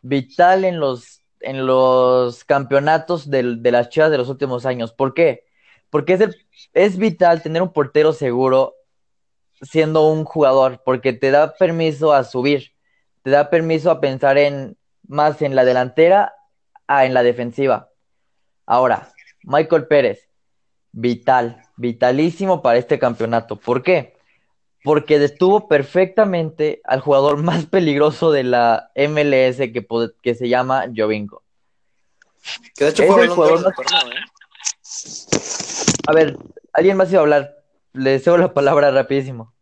vital en los, en los campeonatos del- de las Chivas de los últimos años. ¿Por qué? Porque es, es vital tener un portero seguro siendo un jugador, porque te da permiso a subir, te da permiso a pensar en más en la delantera a en la defensiva. Ahora, Michael Pérez, vital, vitalísimo para este campeonato. ¿Por qué? Porque detuvo perfectamente al jugador más peligroso de la MLS que, que se llama Jovinko. Que de hecho Es fue el jugador más- torneo, ¿eh? A ver, alguien más iba a hablar. Le cedo la palabra rapidísimo.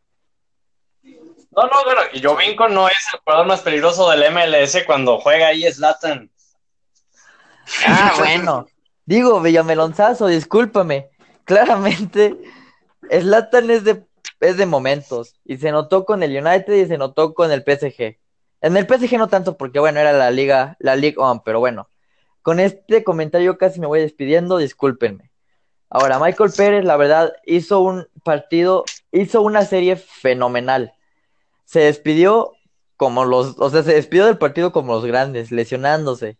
No, no, bueno, y Jovinko no es el jugador más peligroso del MLS cuando juega ahí Zlatan. Ah, bueno. Digo, Villamelonzazo, discúlpame. Claramente, Zlatan es de, es de momentos. Y se notó con el United y se notó con el PSG. En el PSG no tanto porque, bueno, era la liga, la League On, pero bueno. Con este comentario casi me voy despidiendo, discúlpenme. Ahora, Michael Pérez, la verdad, hizo un partido, hizo una serie fenomenal. Se despidió como los, o sea, se despidió del partido como los grandes, lesionándose.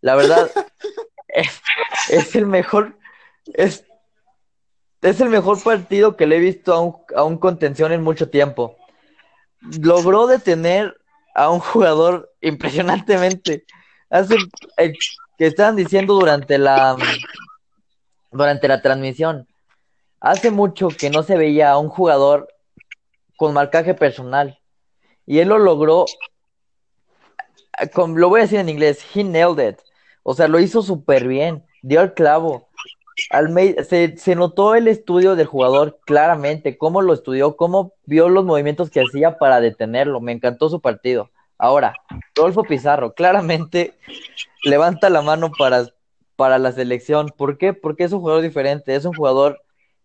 La verdad, es, es el mejor, es, es el mejor partido que le he visto a un, a un contención en mucho tiempo. Logró detener a un jugador impresionantemente. Hace el que estaban diciendo durante la durante la transmisión. Hace mucho que no se veía a un jugador con marcaje personal. Y él lo logró. Con, lo voy a decir en inglés. He nailed it. O sea, lo hizo súper bien. Dio el clavo. Almeida, se, se, notó el estudio del jugador claramente, cómo lo estudió, cómo vio los movimientos que hacía para detenerlo. Me encantó su partido. Ahora, Rodolfo Pizarro, claramente levanta la mano para, para la selección. ¿Por qué? Porque es un jugador diferente, es un jugador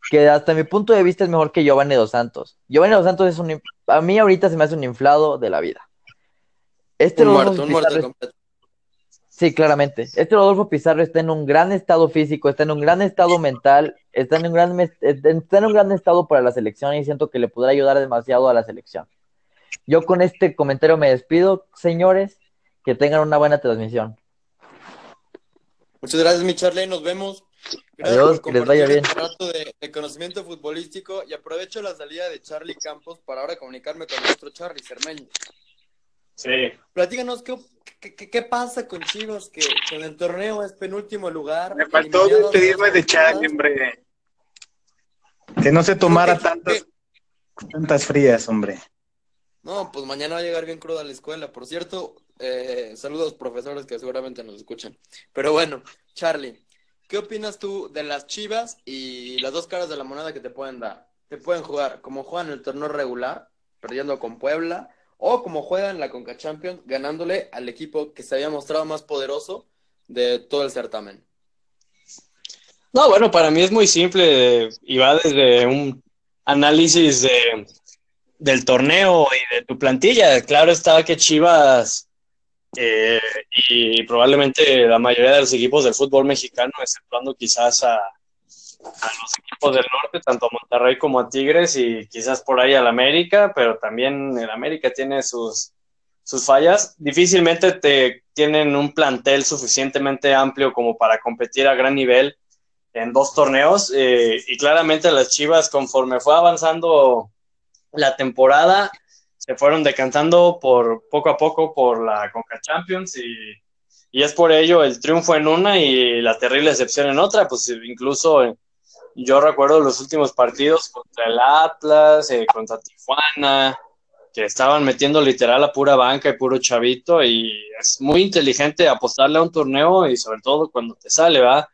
que hasta mi punto de vista es mejor que Giovanni Dos Santos. Giovanni Dos Santos es un, a mí ahorita se me hace un inflado de la vida. Este un Rodolfo muerto, un Pizarro muerto es- completo. Sí, claramente. Este Rodolfo Pizarro está en un gran estado físico, está en un gran estado mental, está en un gran, mes- está en un gran estado para la selección y siento que le podrá ayudar demasiado a la selección. Yo con este comentario me despido, señores, que tengan una buena transmisión. Muchas gracias, mi Charlie. Nos vemos. Gracias Adiós, por que les vaya compartir bien. este rato de, de conocimiento futbolístico y aprovecho la salida de Charlie Campos para ahora comunicarme con nuestro Charlie Cermeño. Sí. Platícanos, ¿qué, qué, qué- pasa con Chivas que, en el torneo es penúltimo lugar? Me faltó despedirme de Chag, jornadas? hombre. Que no se tomara ¿Qué- tantas, qué- tantas frías, hombre. No, pues mañana va a llegar bien crudo a la escuela. Por cierto, eh, saludos profesores que seguramente nos escuchan. Pero bueno, Charlie, ¿qué opinas tú de las Chivas y las dos caras de la moneda que te pueden dar? Te pueden jugar como juegan el torneo regular, perdiendo con Puebla, o como juegan la Conca Champions, ganándole al equipo que se había mostrado más poderoso de todo el certamen. No, bueno, para mí es muy simple y va desde un análisis de, del torneo y de tu plantilla. Claro está que Chivas eh, y probablemente la mayoría de los equipos del fútbol mexicano, exceptuando quizás a, los equipos del norte, tanto a Monterrey como a Tigres y quizás por ahí al América, pero también el América tiene sus, sus fallas. Difícilmente te tienen un plantel suficientemente amplio como para competir a gran nivel en dos torneos eh, y claramente las Chivas conforme fue avanzando la temporada se fueron decantando por poco a poco por la Conca Champions y, y es por ello el triunfo en una y la terrible excepción en otra, pues incluso eh, yo recuerdo los últimos partidos contra el Atlas, eh, contra Tijuana, que estaban metiendo literal a pura banca y puro chavito y es muy inteligente apostarle a un torneo y sobre todo cuando te sale, ¿va?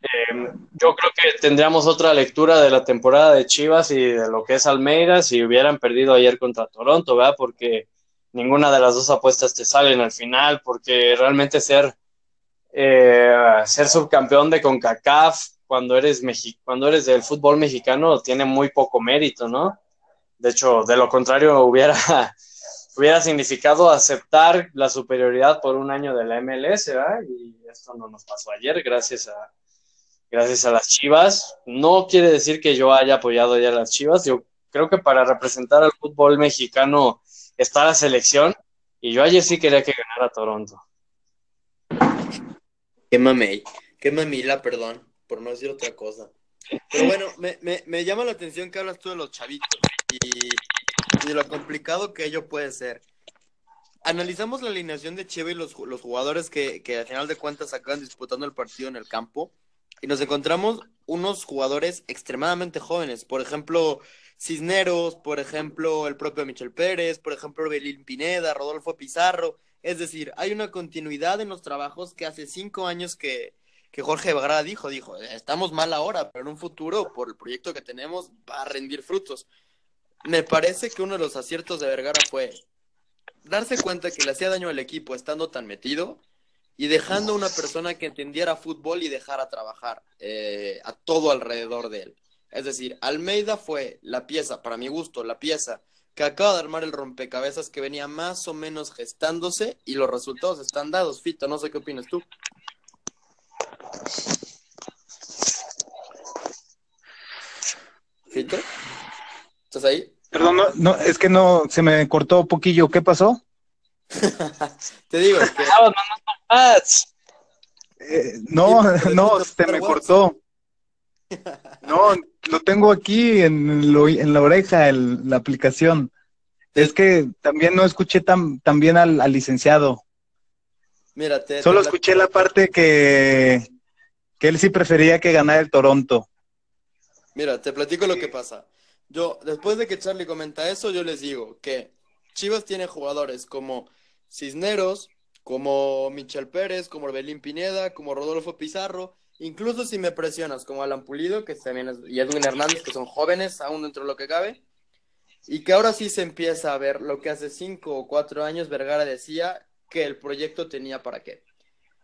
Eh, yo creo que tendríamos otra lectura de la temporada de Chivas y de lo que es Almeida si hubieran perdido ayer contra Toronto, ¿verdad? Porque ninguna de las dos apuestas te salen al final, porque realmente ser, eh, ser subcampeón de CONCACAF cuando eres, mexi cuando eres del fútbol mexicano tiene muy poco mérito, ¿no? De hecho, de lo contrario, hubiera, hubiera significado aceptar la superioridad por un año de la MLS, ¿verdad? Y esto no nos pasó ayer, gracias a, gracias a las Chivas. No quiere decir que yo haya apoyado ya a las Chivas. Yo creo que para representar al fútbol mexicano está la selección. Y yo ayer sí quería que ganara Toronto. Qué mamey, qué mamila, perdón, por no decir otra cosa. Pero bueno, me, me, me llama la atención que hablas tú de los chavitos y, y de lo complicado que ello puede ser. Analizamos la alineación de Chivas y los, los jugadores que, que al final de cuentas acaban disputando el partido en el campo y nos encontramos unos jugadores extremadamente jóvenes. Por ejemplo, Cisneros, por ejemplo, el propio Michel Pérez, por ejemplo, Belín Pineda, Rodolfo Pizarro. Es decir, hay una continuidad en los trabajos que hace cinco años que, que Jorge Vergara dijo, dijo, estamos mal ahora, pero en un futuro, por el proyecto que tenemos, va a rendir frutos. me parece que uno de los aciertos de Vergara fue darse cuenta que le hacía daño al equipo estando tan metido y dejando a una persona que entendiera fútbol y dejara trabajar eh, a todo alrededor de él. Es decir, Almeida fue la pieza, para mi gusto, la pieza que acaba de armar el rompecabezas que venía más o menos gestándose y los resultados están dados. Fito, no sé qué opinas tú. Fito, ¿estás ahí? Perdón, no, no, es que no, se me cortó un poquillo. ¿Qué pasó? Te digo que Ah. Eh, no, no, se me Star Wars. cortó. No, lo tengo aquí en, el oí- en la oreja, el- la aplicación. Es que también no escuché tan, tan bien al, al licenciado. mira, te, Solo te escuché la parte que, que él sí prefería que ganara el Toronto. Mira, te platico lo que pasa. Yo, después de que Charlie comenta eso, yo les digo que Chivas tiene jugadores como Cisneros, como Michel Pérez, como Orbelín Pineda, como Rodolfo Pizarro, incluso si me presionas, como Alan Pulido, que también es, y Edwin Hernández, que son jóvenes, aún dentro de lo que cabe, y que ahora sí se empieza a ver lo que hace cinco o cuatro años Vergara decía que el proyecto tenía para qué.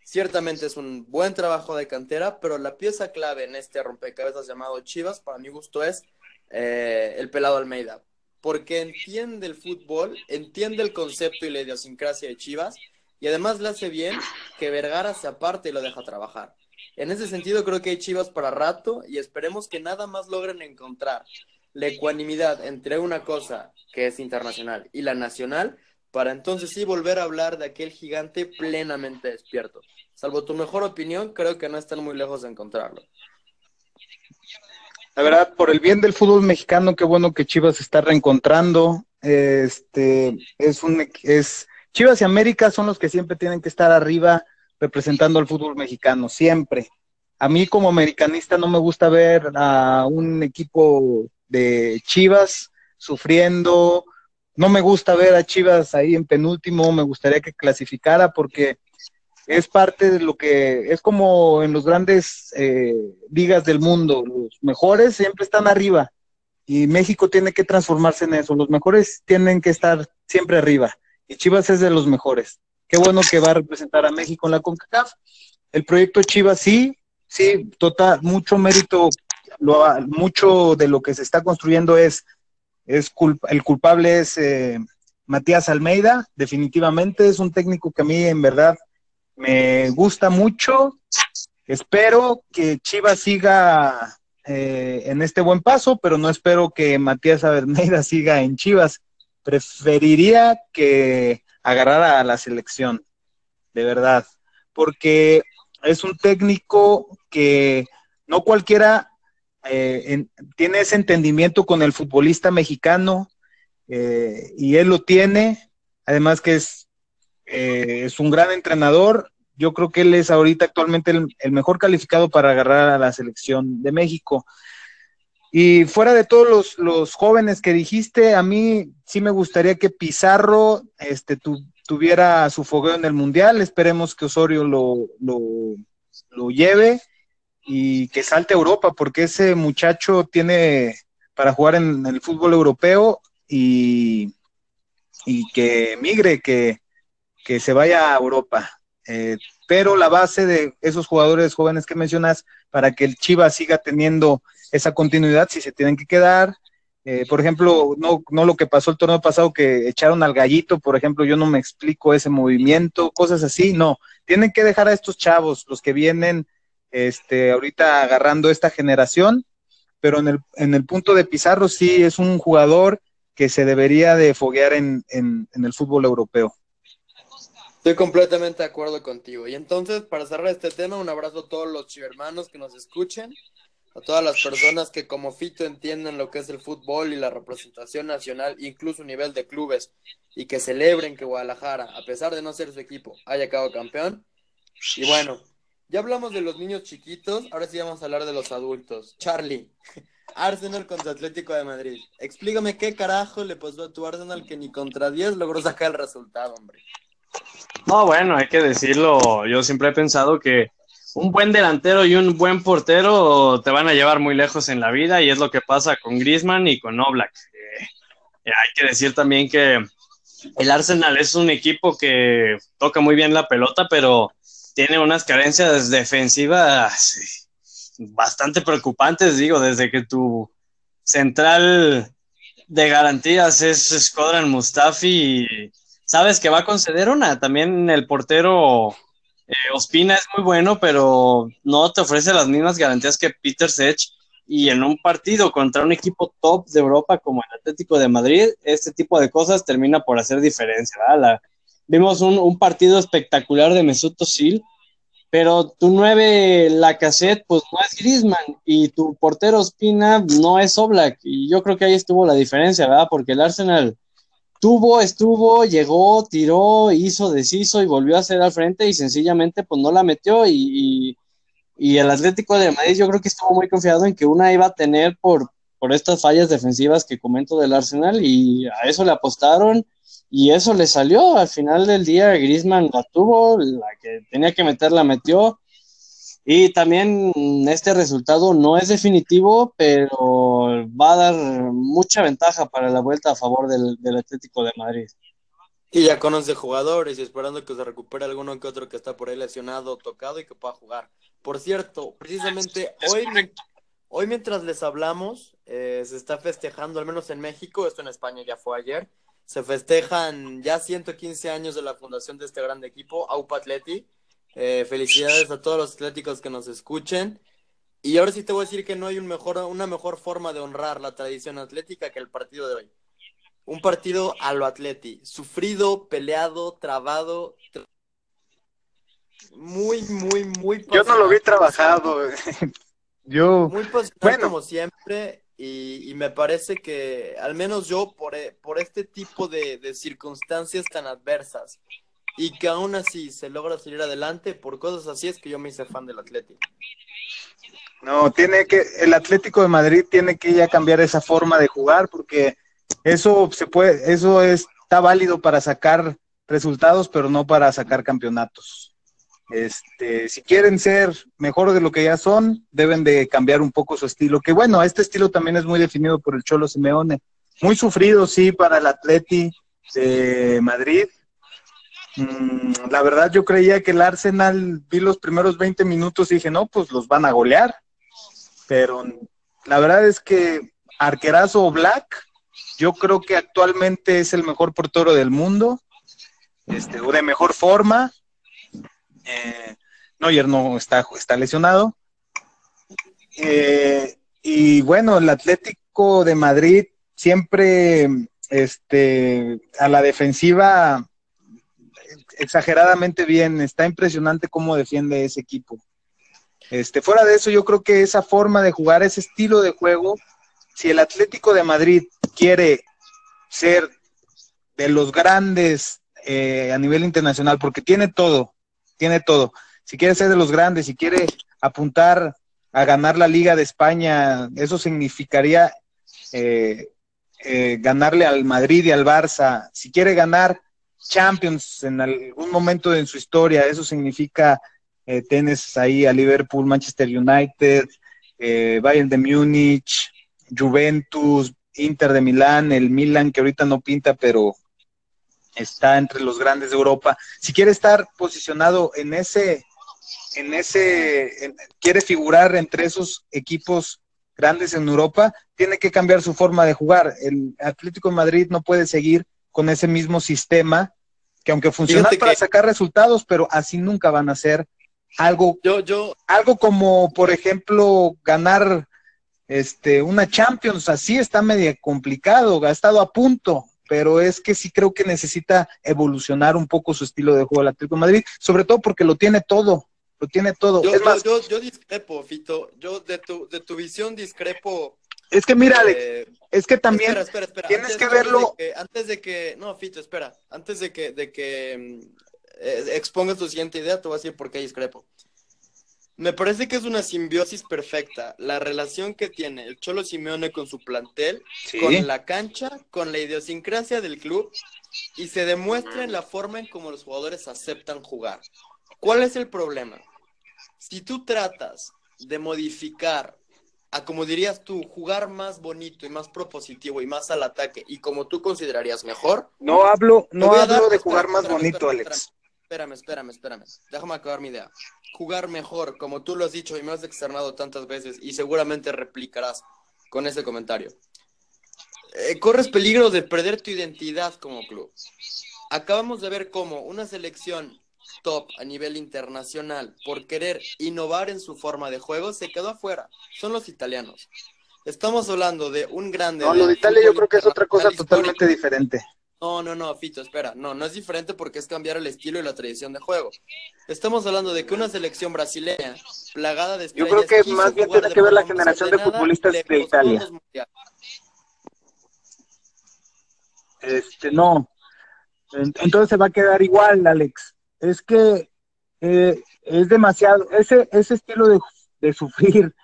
Ciertamente es un buen trabajo de cantera, pero la pieza clave en este rompecabezas llamado Chivas, para mi gusto, es eh, el pelado Almeida. Porque entiende el fútbol, entiende el concepto y la idiosincrasia de Chivas, y además le hace bien que Vergara se aparte y lo deja trabajar. En ese sentido, creo que hay Chivas para rato y esperemos que nada más logren encontrar la ecuanimidad entre una cosa que es internacional y la nacional, para entonces sí volver a hablar de aquel gigante plenamente despierto. Salvo tu mejor opinión, creo que no están muy lejos de encontrarlo. La verdad, por el bien del fútbol mexicano, qué bueno que Chivas está reencontrando. Este es un es Chivas y América son los que siempre tienen que estar arriba representando al fútbol mexicano, siempre. A mí como americanista no me gusta ver a un equipo de Chivas sufriendo, no me gusta ver a Chivas ahí en penúltimo, me gustaría que clasificara porque es parte de lo que es como en los grandes eh, ligas del mundo, los mejores siempre están arriba y México tiene que transformarse en eso, los mejores tienen que estar siempre arriba y Chivas es de los mejores. Qué bueno que va a representar a México en la CONCACAF. El proyecto Chivas sí, sí, total, mucho mérito, lo, mucho de lo que se está construyendo es, es culpa, el culpable es eh, Matías Almeida, definitivamente es un técnico que a mí en verdad me gusta mucho. Espero que Chivas siga eh, en este buen paso, pero no espero que Matías Almeida siga en Chivas. Preferiría que agarrara a la selección, de verdad, porque es un técnico que no cualquiera eh, en, tiene ese entendimiento con el futbolista mexicano eh, y él lo tiene, además que es eh, es un gran entrenador. Yo creo que él es ahorita actualmente el, mejor calificado para agarrar a la selección de México. Y fuera de todos los, los jóvenes que dijiste, a mí sí me gustaría que Pizarro este, tu, tuviera su fogueo en el Mundial. Esperemos que Osorio lo, lo, lo lleve y que salte a Europa, porque ese muchacho tiene para jugar en el fútbol europeo y, y que migre, que, que se vaya a Europa. Eh, pero la base de esos jugadores jóvenes que mencionas, para que el Chivas siga teniendo esa continuidad, si se tienen que quedar. Eh, por ejemplo, no, no lo que pasó el torneo pasado, que echaron al gallito, por ejemplo, yo no me explico ese movimiento, cosas así, no. Tienen que dejar a estos chavos, los que vienen este, ahorita agarrando esta generación, pero en el, en el punto de Pizarro sí es un jugador que se debería de foguear en, en, en el fútbol europeo. Estoy completamente de acuerdo contigo. Y entonces, para cerrar este tema, un abrazo a todos los chivermanos que nos escuchen, a todas las personas que como Fito entienden lo que es el fútbol y la representación nacional, incluso a nivel de clubes, y que celebren que Guadalajara, a pesar de no ser su equipo, haya quedado campeón. Y bueno, ya hablamos de los niños chiquitos, ahora sí vamos a hablar de los adultos. Charlie, Arsenal contra Atlético de Madrid. Explícame qué carajo le pasó a tu Arsenal que ni contra 10 logró sacar el resultado, hombre. No, bueno, hay que decirlo. Yo siempre he pensado que un buen delantero y un buen portero te van a llevar muy lejos en la vida y es lo que pasa con Griezmann y con Oblak. Eh, hay que decir también que el Arsenal es un equipo que toca muy bien la pelota, pero tiene unas carencias defensivas bastante preocupantes, digo, desde que tu central de garantías es Skodran Mustafi, sabes que va a conceder una. También el portero eh, Ospina es muy bueno, pero no te ofrece las mismas garantías que Peter Sech. Y en un partido contra un equipo top de Europa como el Atlético de Madrid, este tipo de cosas termina por hacer diferencia. vimos un, un, partido espectacular de Mesut Özil, pero tu nueve Lacazette pues no es Griezmann y tu portero Ospina no es Oblak y yo creo que ahí estuvo la diferencia, ¿verdad? Porque el Arsenal tuvo, estuvo, llegó, tiró, hizo, deshizo y volvió a hacer al frente y sencillamente pues no la metió y, y, el Atlético de Madrid yo creo que estuvo muy confiado en que una iba a tener por, por estas fallas defensivas que comento del Arsenal y a eso le apostaron y eso le salió. Al final del día, Grisman la tuvo, la que tenía que meter la metió. Y también este resultado no es definitivo, pero va a dar mucha ventaja para la vuelta a favor del, Atlético de Madrid. Y ya conoce jugadores y esperando que se recupere alguno que otro que está por ahí lesionado, tocado y que pueda jugar. Por cierto, precisamente hoy, hoy mientras les hablamos, eh, se está festejando, al menos en México, esto en España ya fue ayer, se festejan ya 115 años de la fundación de este gran equipo, AUPA Atleti. Eh, felicidades a todos los atléticos que nos escuchen. Y ahora sí te voy a decir que no hay un mejor, una mejor forma de honrar la tradición atlética que el partido de hoy. Un partido a lo atleti, sufrido, peleado, trabado. Muy, muy, muy. Yo no lo vi trabajado. Yo. Muy pasional como siempre. Y, me parece que, al menos yo, por, e, por este tipo de, circunstancias tan adversas, y que aún así se logra salir adelante, por cosas así es que yo me hice fan del Atlético. No, tiene que, el Atlético de Madrid tiene que ya cambiar esa forma de jugar, porque eso se puede, eso está válido para sacar resultados, pero no para sacar campeonatos. Este, si quieren ser mejor de lo que ya son, deben de cambiar un poco su estilo. Que bueno, este estilo también es muy definido por el Cholo Simeone. Muy sufrido, sí, para el Atleti de Madrid. Mm, la verdad, yo creía que el Arsenal, vi los primeros 20 minutos y dije, no, pues los van a golear. Pero la verdad es que Arquerazo Black, yo creo que actualmente es el mejor portero del mundo, este, o de mejor forma eh, Neuer no está, está lesionado. Eh, y bueno, el Atlético de Madrid siempre este, a la defensiva exageradamente bien. Está impresionante cómo defiende ese equipo. Este, fuera de eso, yo creo que esa forma de jugar, ese estilo de juego, si el Atlético de Madrid quiere ser de los grandes eh, a nivel internacional, porque tiene todo, tiene todo. Si quiere ser de los grandes, si quiere apuntar a ganar la Liga de España, eso significaría eh, eh, ganarle al Madrid y al Barça. Si quiere ganar Champions en algún momento en su historia, eso significa eh, tienes ahí a Liverpool, Manchester United, Bayern de Múnich, Juventus, Inter de Milán, el Milan que ahorita no pinta, pero está entre los grandes de Europa. Si quiere estar posicionado en ese, en ese, quiere figurar entre esos equipos grandes en Europa, tiene que cambiar su forma de jugar. El Atlético de Madrid no puede seguir con ese mismo sistema que aunque funciona para sacar resultados, pero así nunca van a ser algo, yo, yo, algo como, por ejemplo, ganar este, una Champions, así está medio complicado, ha estado a punto, pero es que sí creo que necesita evolucionar un poco su estilo de juego el Atlético de Madrid, sobre todo porque lo tiene todo, lo tiene todo. Yo, es más, yo, discrepo, Fito, yo de tu, de tu visión discrepo. Es que mira, Alex, eh, es que también espera, espera, tienes que verlo. antes de que, no, Fito, espera, antes de que, de que mm, eh, expongas tu siguiente idea, te voy a decir por qué discrepo. Me parece que es una simbiosis perfecta. La relación que tiene el Cholo Simeone con su plantel, con la cancha, con la idiosincrasia del club y se demuestra en la forma en cómo los jugadores aceptan jugar. ¿Cuál es el problema? Si tú tratas de modificar a como dirías tú, jugar más bonito y más propositivo y más al ataque y como tú considerarías mejor. No hablo, no hablo de espérame, jugar más espérame, bonito, espérame, Alex. Espérame, espérame, espérame. Déjame acabar mi idea. Jugar mejor, como tú lo has dicho y me has externado tantas veces y seguramente replicarás con ese comentario. Eh, corres peligro de perder tu identidad como club. Acabamos de ver cómo una selección top a nivel internacional por querer innovar en su forma de juego se quedó afuera. Son los italianos. Estamos hablando de un grande. No, lo de Italia yo creo que es otra cosa totalmente diferente. No, no, no, Fito, espera. No, no es diferente porque es cambiar el estilo y la tradición de juego. Estamos hablando de que una selección brasileña, plagada de Yo creo que más bien tiene de que ver la generación de ordenada, futbolistas de Italia. Este, no. En- Entonces se va a quedar igual, Alex. Es que eh, es demasiado, ese, ese estilo de, de sufrir,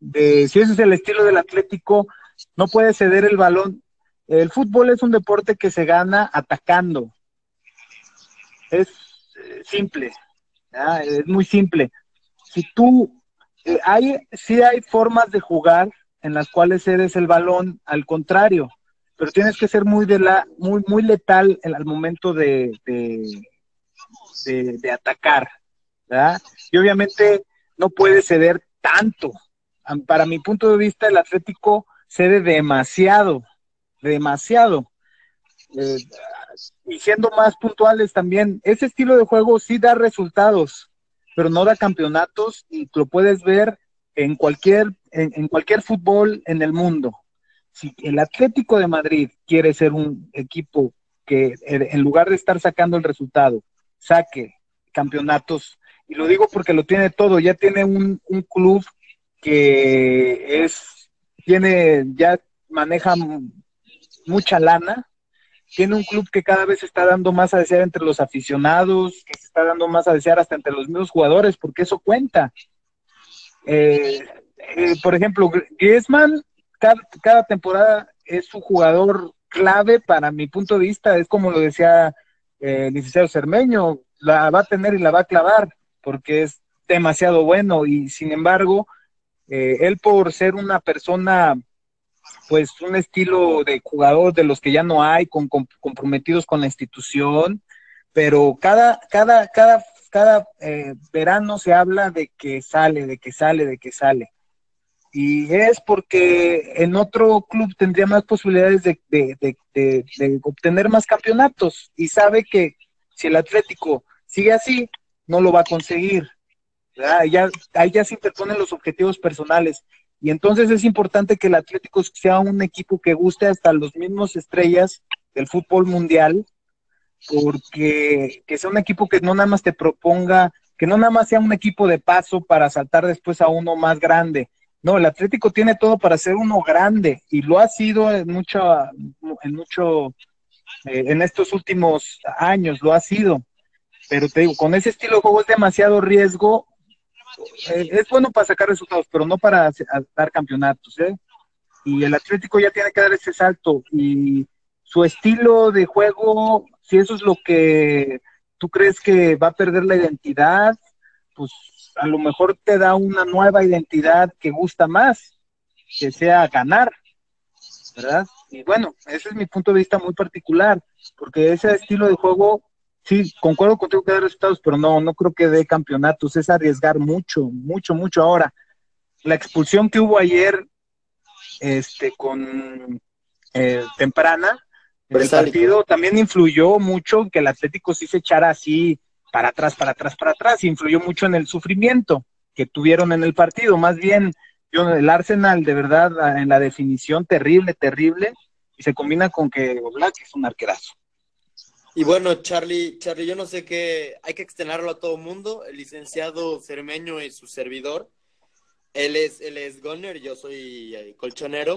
de si ese es el estilo del Atlético, no puede ceder el balón. El fútbol es un deporte que se gana atacando. Es eh, simple, es muy simple. Si tú, eh, hay, sí hay formas de jugar en las cuales cedes el balón al contrario pero tienes que ser muy de la muy muy letal en- al momento de, de- atacar ¿verdad? y obviamente no puede ceder tanto. Para mi punto de vista el Atlético cede demasiado demasiado. Eh, y siendo más puntuales también ese estilo de juego sí da resultados pero no da campeonatos y lo puedes ver en cualquier en- cualquier fútbol en el mundo. Si el Atlético de Madrid quiere ser un equipo que en lugar de estar sacando el resultado, saque campeonatos, y lo digo porque lo tiene todo, ya tiene un, un club que es, tiene, ya maneja mucha lana, tiene un club que cada vez está dando más a desear entre los aficionados, que se está dando más a desear hasta entre los mismos jugadores, porque eso cuenta. Eh, eh, por ejemplo, Griezmann cada, cada temporada es su jugador clave para mi punto de vista, es como lo decía eh, licenciado Cermeño, la va a tener y la va a clavar, porque es demasiado bueno y sin embargo, eh, él por ser una persona, pues un estilo de jugador de los que ya no hay, con- comprometidos con la institución, pero cada, cada, cada, cada eh, verano se habla de que sale, de que sale, de que sale y es porque en otro club tendría más posibilidades de, de- de- de- obtener más campeonatos y sabe que si el Atlético sigue así, no lo va a conseguir. Ya, ahí ya se interponen los objetivos personales y entonces es importante que el Atlético sea un equipo que guste hasta los mismos estrellas del fútbol mundial, porque que sea un equipo que no nada más te proponga, que no nada más sea un equipo de paso para saltar después a uno más grande, no, el Atlético tiene todo para ser uno grande y lo ha sido en mucho, en mucho, eh, en estos últimos años, lo ha sido. Pero te digo, con ese estilo de juego es demasiado riesgo. Eh, es bueno para sacar resultados, pero no para dar campeonatos, ¿eh? Y el Atlético ya tiene que dar ese salto y su estilo de juego, si eso es lo que tú crees que va a perder la identidad, pues a lo mejor te da una nueva identidad que gusta más, que sea ganar, ¿verdad? Y bueno, ese es mi punto de vista muy particular, porque ese estilo de juego, sí, concuerdo contigo que da resultados, pero no, no creo que dé campeonatos, es arriesgar mucho, mucho, mucho ahora. La expulsión que hubo ayer, este, con eh, temprana, Versálico. partido también influyó mucho que el Atlético sí se echara así para atrás, para atrás, para atrás, influyó mucho en el sufrimiento que tuvieron en el partido. Más bien, yo, el Arsenal, de verdad, en la definición, terrible, terrible, y se combina con que Oblak es un arquerazo. Y bueno, Charlie, Charlie, yo no sé qué, hay que externarlo a todo mundo, el licenciado Cermeño y su servidor. Él es, él es Gunner, yo soy eh, colchonero.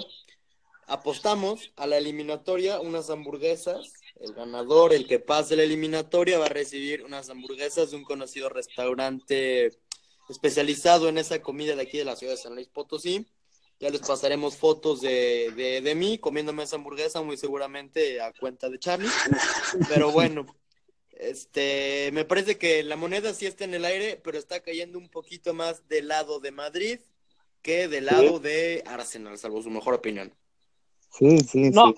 Apostamos a la eliminatoria unas hamburguesas. El ganador, el que pase la eliminatoria, va a recibir unas hamburguesas de un conocido restaurante especializado en esa comida de aquí de la ciudad de San Luis Potosí. Ya les pasaremos fotos de, de, de mí comiéndome esa hamburguesa, muy seguramente a cuenta de Charlie. Pero bueno, este, me parece que la moneda sí está en el aire, pero está cayendo un poquito más del lado de Madrid. que del lado de Arsenal, salvo su mejor opinión. Sí, sí, No. sí.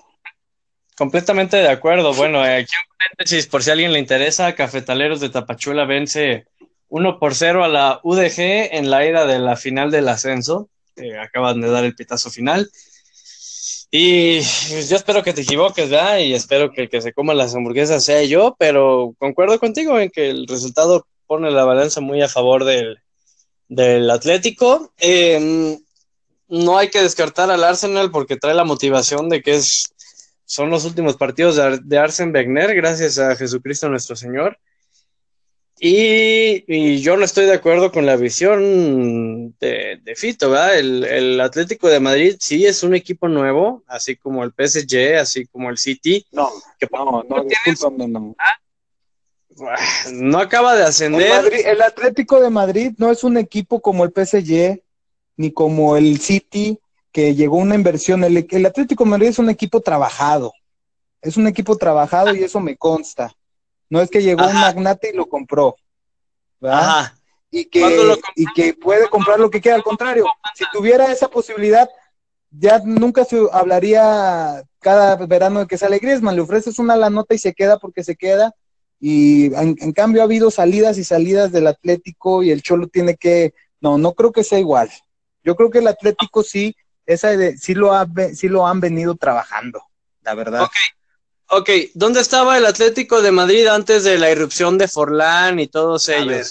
Completamente de acuerdo. Bueno, eh, aquí un paréntesis, por si a alguien le interesa, Cafetaleros de Tapachula vence 1 por 0 a la UDG en la ida de la final del ascenso. Eh, acaban de dar el pitazo final. Y pues, yo espero que te equivoques, ¿verdad? Y espero que el que se coma las hamburguesas sea yo, pero concuerdo contigo en que el resultado pone la balanza muy a favor del, del Atlético. Eh, no hay que descartar al Arsenal porque trae la motivación de que es son los últimos partidos de, Ar- de Arsen Wenger, gracias a Jesucristo nuestro Señor. Y, y yo no estoy de acuerdo con la visión de, de Fito, ¿verdad? El, el Atlético de Madrid sí es un equipo nuevo, así como el PSG, así como el City, No, que no, no, discúlpame, no. no acaba de El, ascender. Madrid- el Atlético de Madrid no es un equipo como el PSG ni como el City que llegó una inversión. El, el Atlético de Madrid es un equipo trabajado. Es un equipo trabajado y eso me consta. No es que llegó un magnate y lo compró. y que, y que puede comprar lo que quiera. Al contrario, si tuviera esa posibilidad, ya nunca se hablaría cada verano de que sale Griezmann. Le ofreces una la nota y se queda porque se queda. Y en, en cambio ha habido salidas y salidas del Atlético y el Cholo tiene que... No, no creo que sea igual. Yo creo que el Atlético sí, esa de- sí, lo ha, sí lo han venido trabajando, la verdad. Ok. Ok, ¿dónde estaba el Atlético de Madrid antes de la irrupción de Forlán y todos A ellos? ver,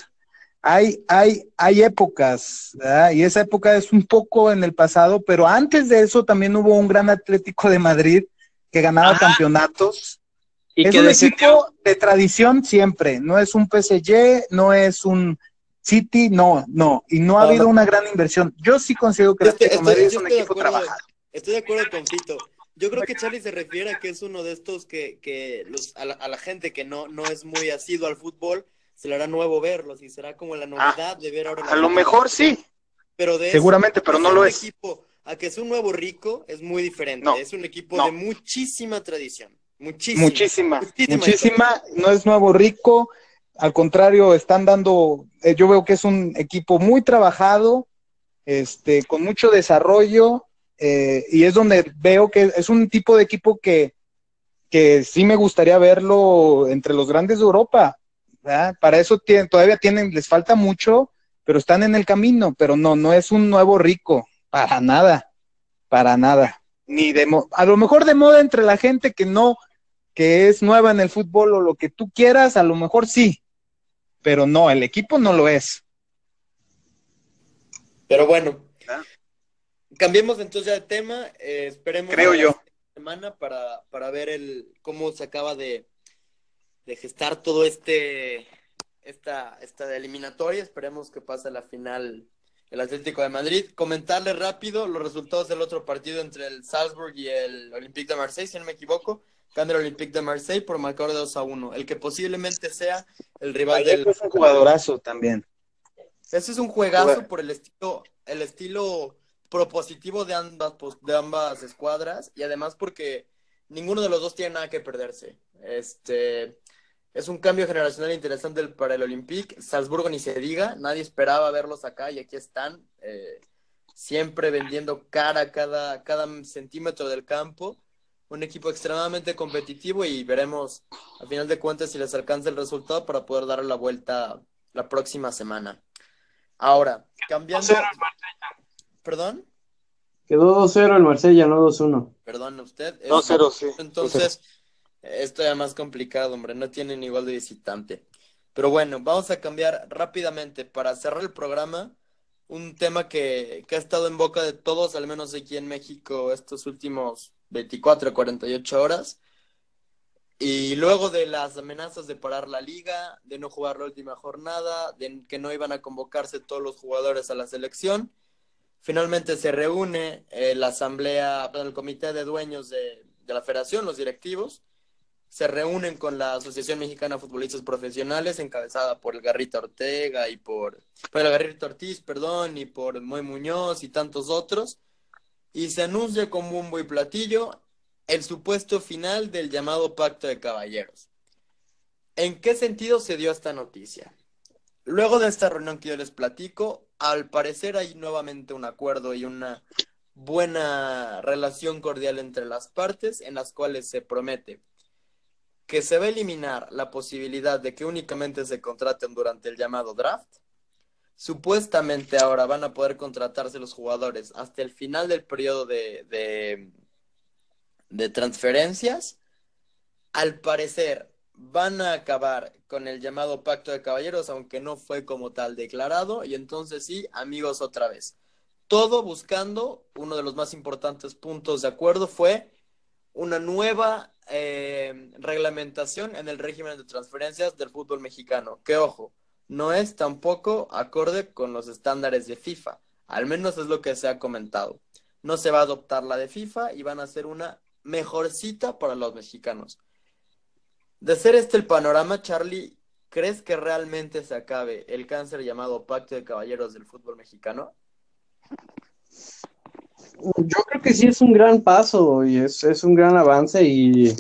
hay, hay, hay épocas, ¿verdad? Y esa época es un poco en el pasado, pero antes de eso también hubo un gran Atlético de Madrid que ganaba Ajá. campeonatos. Y es que un equipo de tradición siempre, no es un PSG, no es un City, no, no, y no ha habido una gran inversión. Yo sí considero que Estoy- Atlético estoy- Madrid es un equipo acuerdo. trabajado. Estoy de acuerdo con Fito. Yo creo que Charlie se refiere a que es uno de estos que, que los, a, la, a la gente que no, no es muy asiduo al fútbol se le hará nuevo verlos y será como la novedad de ver ahora. la A lo mejor sí, pero de seguramente, pero no lo es. Equipo, a que es un nuevo rico es muy diferente. No, es un equipo no. de muchísima tradición. Muchísima. Muchísima, Muchísima muchísima, no es nuevo rico, al contrario, están dando, eh, yo veo que es un equipo muy trabajado, este, con mucho desarrollo, eh, y es donde veo que es un tipo de equipo que, que sí me gustaría verlo entre los grandes de Europa. Para eso tienen, todavía tienen, les falta mucho, pero están en el camino, pero no, no es un nuevo rico, para nada, para nada. Ni de a lo mejor de moda entre la gente que no, que es nueva en el fútbol o lo que tú quieras, a lo mejor sí, pero no, el equipo no lo es. Pero bueno, Ah. cambiemos entonces ya de tema. eh, esperemos Creo yo. semana para, para ver el cómo se acaba de, de gestar todo este esta, esta eliminatoria. Esperemos que pase la final el Atlético de Madrid. Comentarle rápido los resultados del otro partido entre el Salzburg y el Olympique de Marseille, si no me equivoco. Gana el Olympique de Marseille por marcador de 2 a 1. El que posiblemente sea el rival del. es un jugadorazo también. Ese es un juegazo por el estilo, el estilo propositivo de ambas, de ambas escuadras y además porque ninguno de los dos tiene nada que perderse. Este es un cambio generacional interesante para el Olympique. Salzburgo ni se diga, nadie esperaba verlos acá y aquí están, eh, siempre vendiendo cara cada, cada centímetro del campo. Un equipo extremadamente competitivo y veremos a final de cuentas si les alcanza el resultado para poder darle la vuelta la próxima semana. Ahora, cambiando. 2-0 Perdón, Quedó 2-0 el Marsella, no 2-1. perdón usted. Es- 2-0, sí. Entonces, esto ya más complicado, hombre. No tienen igual de visitante. Pero bueno, vamos a cambiar rápidamente para cerrar el programa. Un tema que, que ha estado en boca de todos, al menos aquí en México, estos últimos 24 a 48 horas. Y luego de las amenazas de parar la liga, de no jugar la última jornada, de que no iban a convocarse todos los jugadores a la selección, finalmente se reúne eh, la asamblea, el comité de dueños de, de la federación, los directivos, se reúnen con la Asociación Mexicana de Futbolistas Profesionales, encabezada por el Garrito Ortega y por, por el Garrito Ortiz, perdón, y por Moy Muñoz y tantos otros, y se anuncia con bombo y platillo el supuesto final del llamado Pacto de Caballeros. ¿En qué sentido se dio esta noticia? Luego de esta reunión que yo les platico, al parecer hay nuevamente un acuerdo y una buena relación cordial entre las partes en las cuales se promete que se va a eliminar la posibilidad de que únicamente se contraten durante el llamado draft. Supuestamente ahora van a poder contratarse los jugadores hasta el final del periodo de, de, transferencias. Al parecer van a acabar con el llamado pacto de caballeros, aunque no fue como tal declarado. Y entonces sí, amigos, otra vez. Todo buscando, uno de los más importantes puntos de acuerdo fue una nueva eh, reglamentación en el régimen de transferencias del fútbol mexicano. Que ojo, no es tampoco acorde con los estándares de FIFA. Al menos es lo que se ha comentado. No se va a adoptar la de FIFA y van a hacer una mejorcita para los mexicanos. De ser este el panorama, Charlie, ¿crees que realmente se acabe el cáncer llamado Pacto de Caballeros del fútbol mexicano? Yo creo que sí es un gran paso y es, es un gran avance y,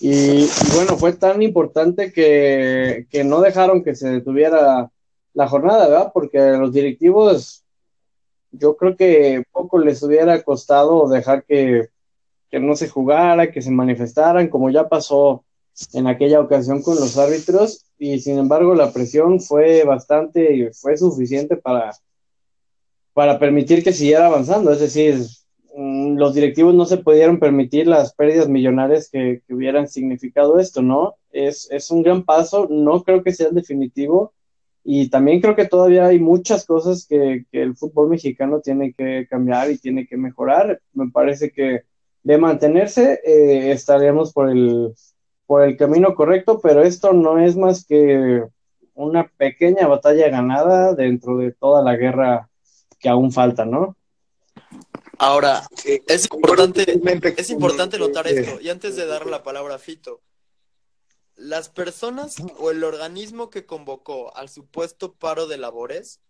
y, bueno, fue tan importante que, que, no dejaron que se detuviera la jornada, ¿verdad? Porque los directivos yo creo que poco les hubiera costado dejar que, que no se jugara, que se manifestaran, como ya pasó en aquella ocasión con los árbitros, y sin embargo la presión fue bastante fue suficiente para, para permitir que siguiera avanzando. Es decir, los directivos no se pudieron permitir las pérdidas millonarias que, hubieran significado esto, ¿no? Es, es, un gran paso, no creo que sea el definitivo y también creo que todavía hay muchas cosas que, que, el fútbol mexicano tiene que cambiar y tiene que mejorar. Me parece que de mantenerse eh, estaríamos por el, por el camino correcto, pero esto no es más que una pequeña batalla ganada dentro de toda la guerra que aún falta, ¿no? Ahora, es importante, es importante notar esto, y antes de dar la palabra a Fito, las personas o el organismo que convocó al supuesto paro de labores,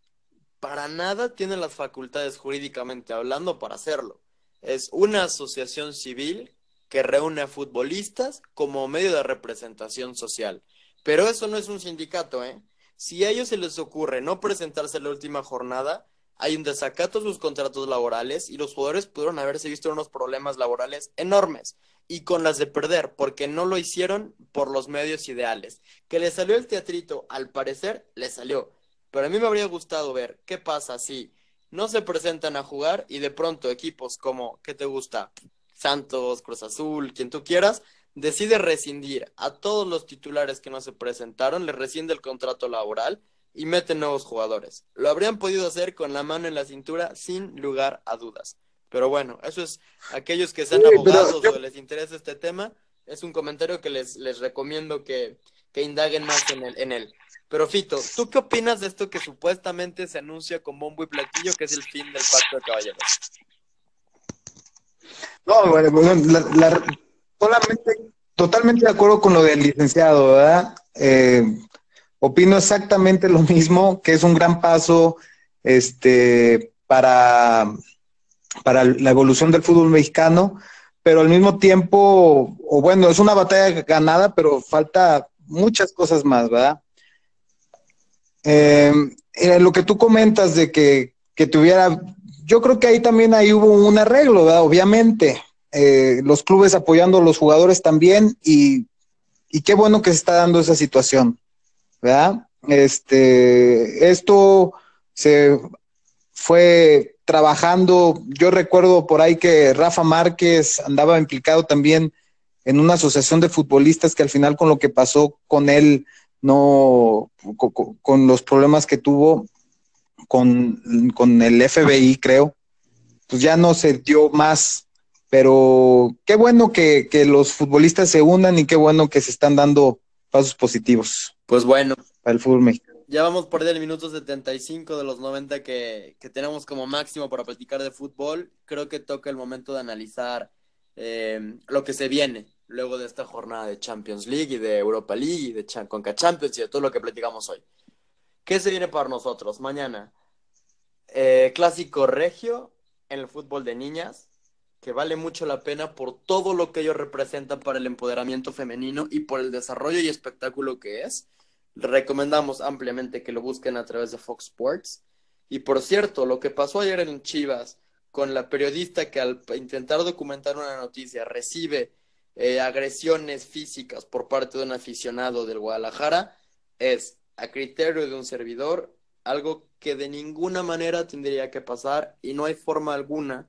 para nada tienen las facultades jurídicamente hablando para hacerlo. Es una asociación civil que reúne a futbolistas como medio de representación social. Pero eso no es un sindicato, ¿eh? Si a ellos se les ocurre no presentarse la última jornada, hay un desacato a sus contratos laborales y los jugadores pudieron haberse visto unos problemas laborales enormes y con las de perder porque no lo hicieron por los medios ideales. Que le salió el teatrito, al parecer, le salió. Pero a mí me habría gustado ver qué pasa si no se presentan a jugar y de pronto equipos como, ¿qué te gusta? Santos, Cruz Azul, quien tú quieras, decide rescindir a todos los titulares que no se presentaron, le rescinde el contrato laboral y mete nuevos jugadores. Lo habrían podido hacer con la mano en la cintura sin lugar a dudas. Pero bueno, eso es aquellos que sean abogados o les interesa este tema, es un comentario que les, les recomiendo que, que indaguen más en, el, en él. Pero Fito, ¿tú qué opinas de esto que supuestamente se anuncia con bombo y platillo que es el fin del pacto de caballeros? No, bueno, solamente, totalmente de acuerdo con lo del licenciado, ¿verdad? Eh, opino exactamente lo mismo, que es un gran paso este, para, para la evolución del fútbol mexicano, pero al mismo tiempo, o bueno, es una batalla ganada, pero falta muchas cosas más, ¿verdad? Eh, lo que tú comentas de que, que tuviera, yo creo que ahí también ahí hubo un arreglo, ¿verdad? Obviamente, eh, los clubes apoyando a los jugadores también y, y qué bueno que se está dando esa situación. ¿Verdad? Este, esto se fue trabajando, yo recuerdo por ahí que Rafa Márquez andaba implicado también en una asociación de futbolistas que al final con lo que pasó con él, no, con, los problemas que tuvo con, con, el FBI, creo, pues ya no se dio más, pero qué bueno que, que los futbolistas se unan y qué bueno que se están dando pasos positivos. Pues bueno. Para el fútbol mexicano. Ya vamos por el minuto 75 de los 90 que, que, tenemos como máximo para platicar de fútbol. Creo que toca el momento de analizar eh, lo que se viene luego de esta jornada de Champions League y de Europa League y de Conca Champions y de todo lo que platicamos hoy. ¿Qué se viene para nosotros? Mañana, eh, clásico regio en el fútbol de niñas, que vale mucho la pena por todo lo que ellos representan para el empoderamiento femenino y por el desarrollo y espectáculo que es recomendamos ampliamente que lo busquen a través de Fox Sports. Y por cierto, lo que pasó ayer en Chivas con la periodista que al intentar documentar una noticia recibe eh, agresiones físicas por parte de un aficionado del Guadalajara es, a criterio de un servidor, algo que de ninguna manera tendría que pasar y no hay forma alguna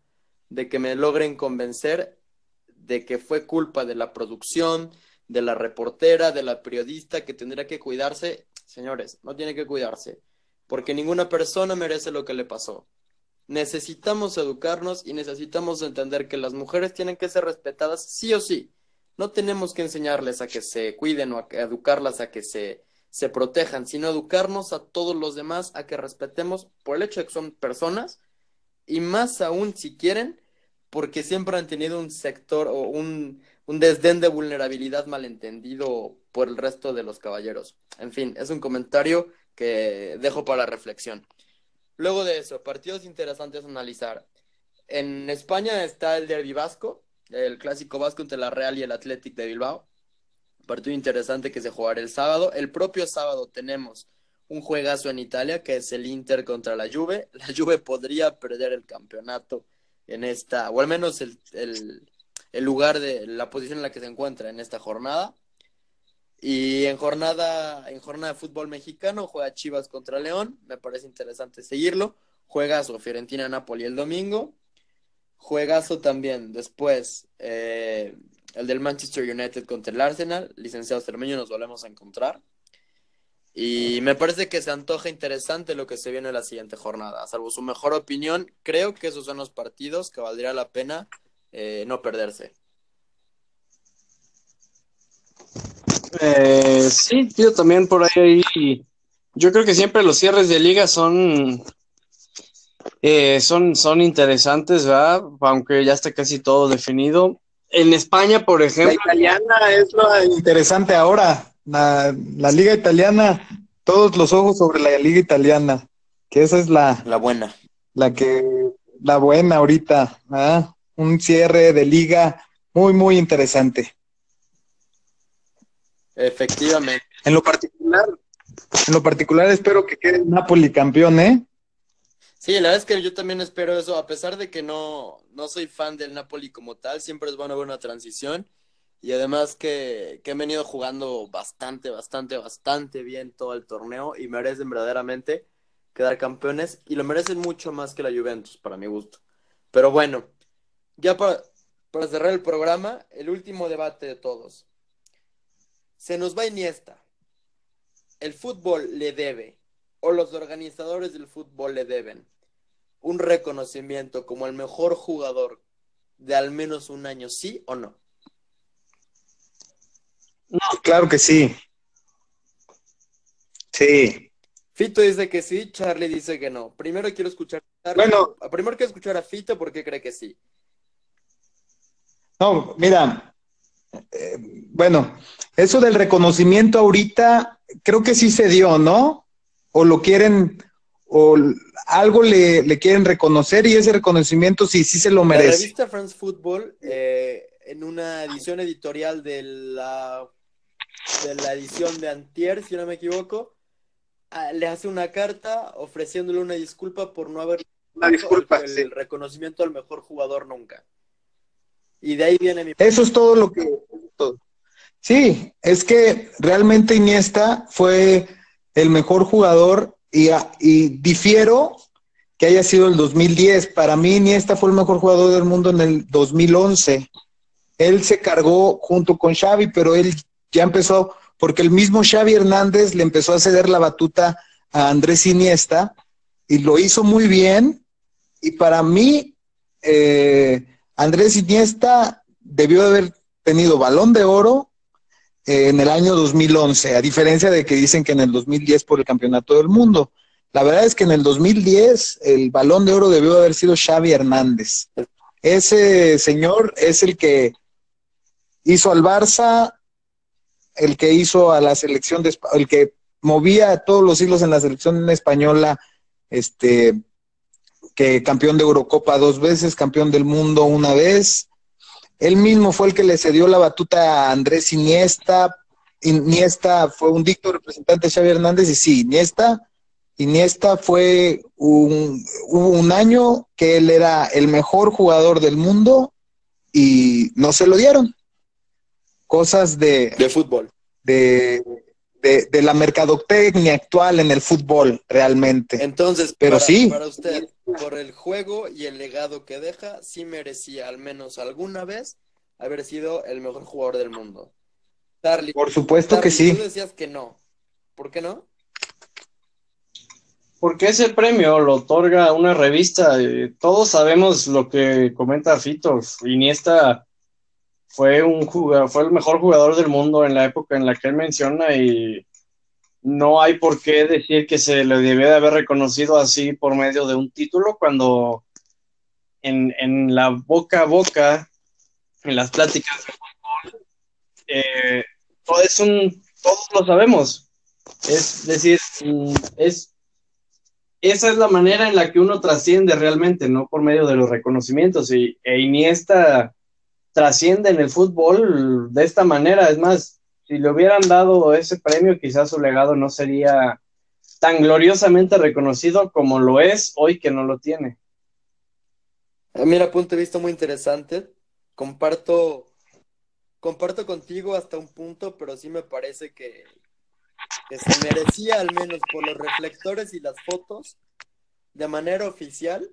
de que me logren convencer de que fue culpa de la producción, de la reportera, de la periodista que tendría que cuidarse. Señores, no tiene que cuidarse, porque ninguna persona merece lo que le pasó. Necesitamos educarnos y necesitamos entender que las mujeres tienen que ser respetadas sí o sí. No tenemos que enseñarles a que se cuiden o a educarlas a que se, se protejan, sino educarnos a todos los demás a que respetemos por el hecho de que son personas y más aún si quieren, porque siempre han tenido un sector o un, un desdén de vulnerabilidad malentendido por el resto de los caballeros. En fin, es un comentario que dejo para reflexión. Luego de eso, partidos interesantes a analizar. En España está el Derby Vasco, el clásico vasco entre la Real y el Athletic de Bilbao. Partido interesante que se jugará el sábado. El propio sábado tenemos un juegazo en Italia que es el Inter contra la Juve. La Juve podría perder el campeonato en esta, o al menos el, el lugar de la posición en la que se encuentra en esta jornada. Y en jornada, en jornada de fútbol mexicano juega Chivas contra León, me parece interesante seguirlo. Juegazo Fiorentina-Napoli el domingo. Juegazo también después eh, el del Manchester United contra el Arsenal. Licenciado Cermeño, nos volvemos a encontrar. Y me parece que se antoja interesante lo que se viene en la siguiente jornada. Salvo su mejor opinión, creo que esos son los partidos que valdría la pena eh, no perderse. Eh, sí, yo también por ahí. Yo creo que siempre los cierres de liga son, eh, son, son interesantes, ¿verdad? Aunque ya está casi todo definido. En España, por ejemplo. La italiana es lo interesante ahora. La, la liga italiana, todos los ojos sobre la liga italiana. Que esa es la, La buena. la que, la buena ahorita. ¿ah? Un cierre de liga muy, muy interesante. Efectivamente. En lo particular, en lo particular espero que quede el Napoli campeón, ¿eh? Sí, la verdad es que yo también espero eso, a pesar de que no, no soy fan del Napoli como tal, siempre es bueno ver una transición y además que, que han venido jugando bastante, bastante, bastante bien todo el torneo y merecen verdaderamente quedar campeones y lo merecen mucho más que la Juventus, para mi gusto. Pero bueno, ya para, para cerrar el programa, el último debate de todos. Se nos va Iniesta. El fútbol le debe, o los organizadores del fútbol le deben, un reconocimiento como el mejor jugador de al menos un año, ¿sí o no? No, claro que sí. Sí. Fito dice que sí, Charlie dice que no. Primero quiero escuchar. Bueno. primero quiero escuchar a Fito porque cree que sí. No, mira, eh, bueno, eso del reconocimiento ahorita creo que sí se dio, ¿no? O lo quieren, o algo le, le quieren reconocer y ese reconocimiento sí, sí se lo La merece. revista France Football, eh, en una edición editorial de la, de la edición de Antier, si no me equivoco, ah, le hace una carta ofreciéndole una disculpa por no haber Una disculpa, el, sí. reconocimiento al mejor jugador nunca. Y de ahí viene mi Eso es todo lo que... todo. Sí, es que realmente Iniesta fue el mejor jugador y, y difiero que haya sido el 2010. Para mí Iniesta fue el mejor jugador del mundo en el 2011. Él se cargó junto con Xavi, pero él ya empezó, porque el mismo Xavi Hernández le empezó a ceder la batuta a Andrés Iniesta y lo hizo muy bien. Y para mí, eh, Andrés Iniesta debió de haber tenido balón de oro eh, en el año 2011, a diferencia de que dicen que en el 2010 por el campeonato del mundo. La verdad es que en el 2010 el balón de oro debió de haber sido Xavi Hernández. Ese señor es el que hizo al Barça, el que hizo a la selección de el que movía todos los hilos en la selección española, este que campeón de Eurocopa dos veces, campeón del mundo una vez. Él mismo fue el que le cedió la batuta a Andrés Iniesta. Iniesta fue un dicto representante de Xavi Hernández y sí, Iniesta Iniesta fue un, hubo un año que él era el mejor jugador del mundo y no se lo dieron. Cosas de, De fútbol. de, de, de la mercadotecnia actual en el fútbol, realmente. Entonces, Pero para, sí. para usted, por el juego y el legado que deja, sí merecía al menos alguna vez haber sido el mejor jugador del mundo. Charlie, Por supuesto que sí. Tú decías que no. ¿Por qué no? Porque ese premio lo otorga una revista. eh, Todos sabemos lo que comenta Fito. Iniesta fue un jugador, fue el mejor jugador del mundo en la época en la que él menciona y no hay por qué decir que se le debió de haber reconocido así por medio de un título cuando en, en la boca a boca, en las pláticas de fútbol, eh, todo es un, todos lo sabemos. Es decir, mm, es esa es la manera en la que uno trasciende realmente, no por medio de los reconocimientos. Y e Iniesta trasciende en el fútbol de esta manera. Es más, si le hubieran dado ese premio, quizás su legado no sería tan gloriosamente reconocido como lo es hoy que no lo tiene. Eh, Mira, punto de vista muy interesante. Comparto, comparto contigo hasta un punto, pero sí me parece que, que se merecía al menos por los reflectores y las fotos de manera oficial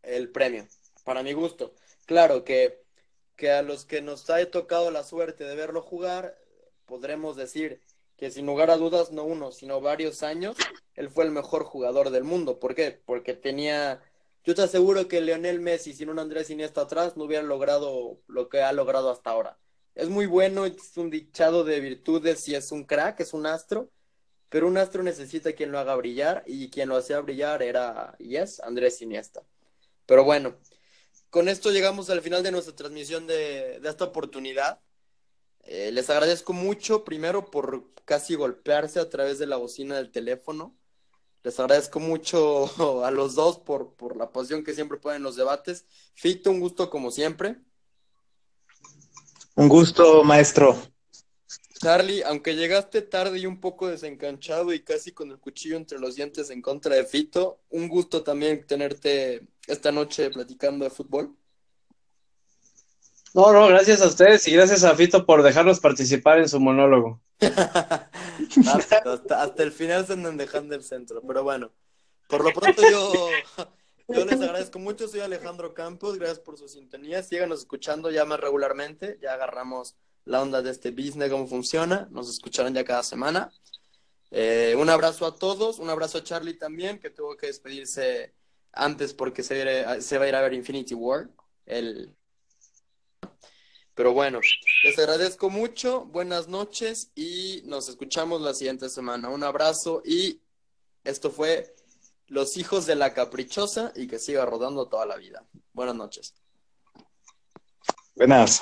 el premio, para mi gusto. Claro que, que a los que nos ha tocado la suerte de verlo jugar, podremos decir que sin lugar a dudas, no uno, sino varios años, él fue el mejor jugador del mundo. ¿Por qué? Porque tenía yo te aseguro que Lionel Messi sin un Andrés Iniesta atrás no hubiera logrado lo que ha logrado hasta ahora. Es muy bueno, es un dichado de virtudes y es un crack, es un astro, pero un astro necesita quien lo haga brillar y quien lo hacía brillar era, y es, Andrés Iniesta. Pero bueno, con esto llegamos al final de nuestra transmisión de, de esta oportunidad. Eh, les agradezco mucho, primero, por casi golpearse a través de la bocina del teléfono. Les agradezco mucho a los dos por, por la pasión que siempre ponen en los debates. Fito, un gusto como siempre. Un gusto, maestro. Charlie, aunque llegaste tarde y un poco desencanchado y casi con el cuchillo entre los dientes en contra de Fito, un gusto también tenerte esta noche platicando de fútbol. No, no, gracias a ustedes y gracias a Fito por dejarnos participar en su monólogo. hasta, el final se andan dejando el centro, pero bueno, por lo pronto yo, yo les agradezco mucho, soy Alejandro Campos, gracias por su sintonía, síganos escuchando ya más regularmente, ya agarramos la onda de este business, cómo funciona, nos escucharán ya cada semana. Eh, un abrazo a todos, un abrazo a Charlie también, que tuvo que despedirse antes porque se, se va a ir a ver Infinity War, el... Pero bueno, les agradezco mucho, buenas noches y nos escuchamos la siguiente semana. Un abrazo y esto fue Los hijos de la caprichosa y que siga rodando toda la vida. Buenas noches. Buenas.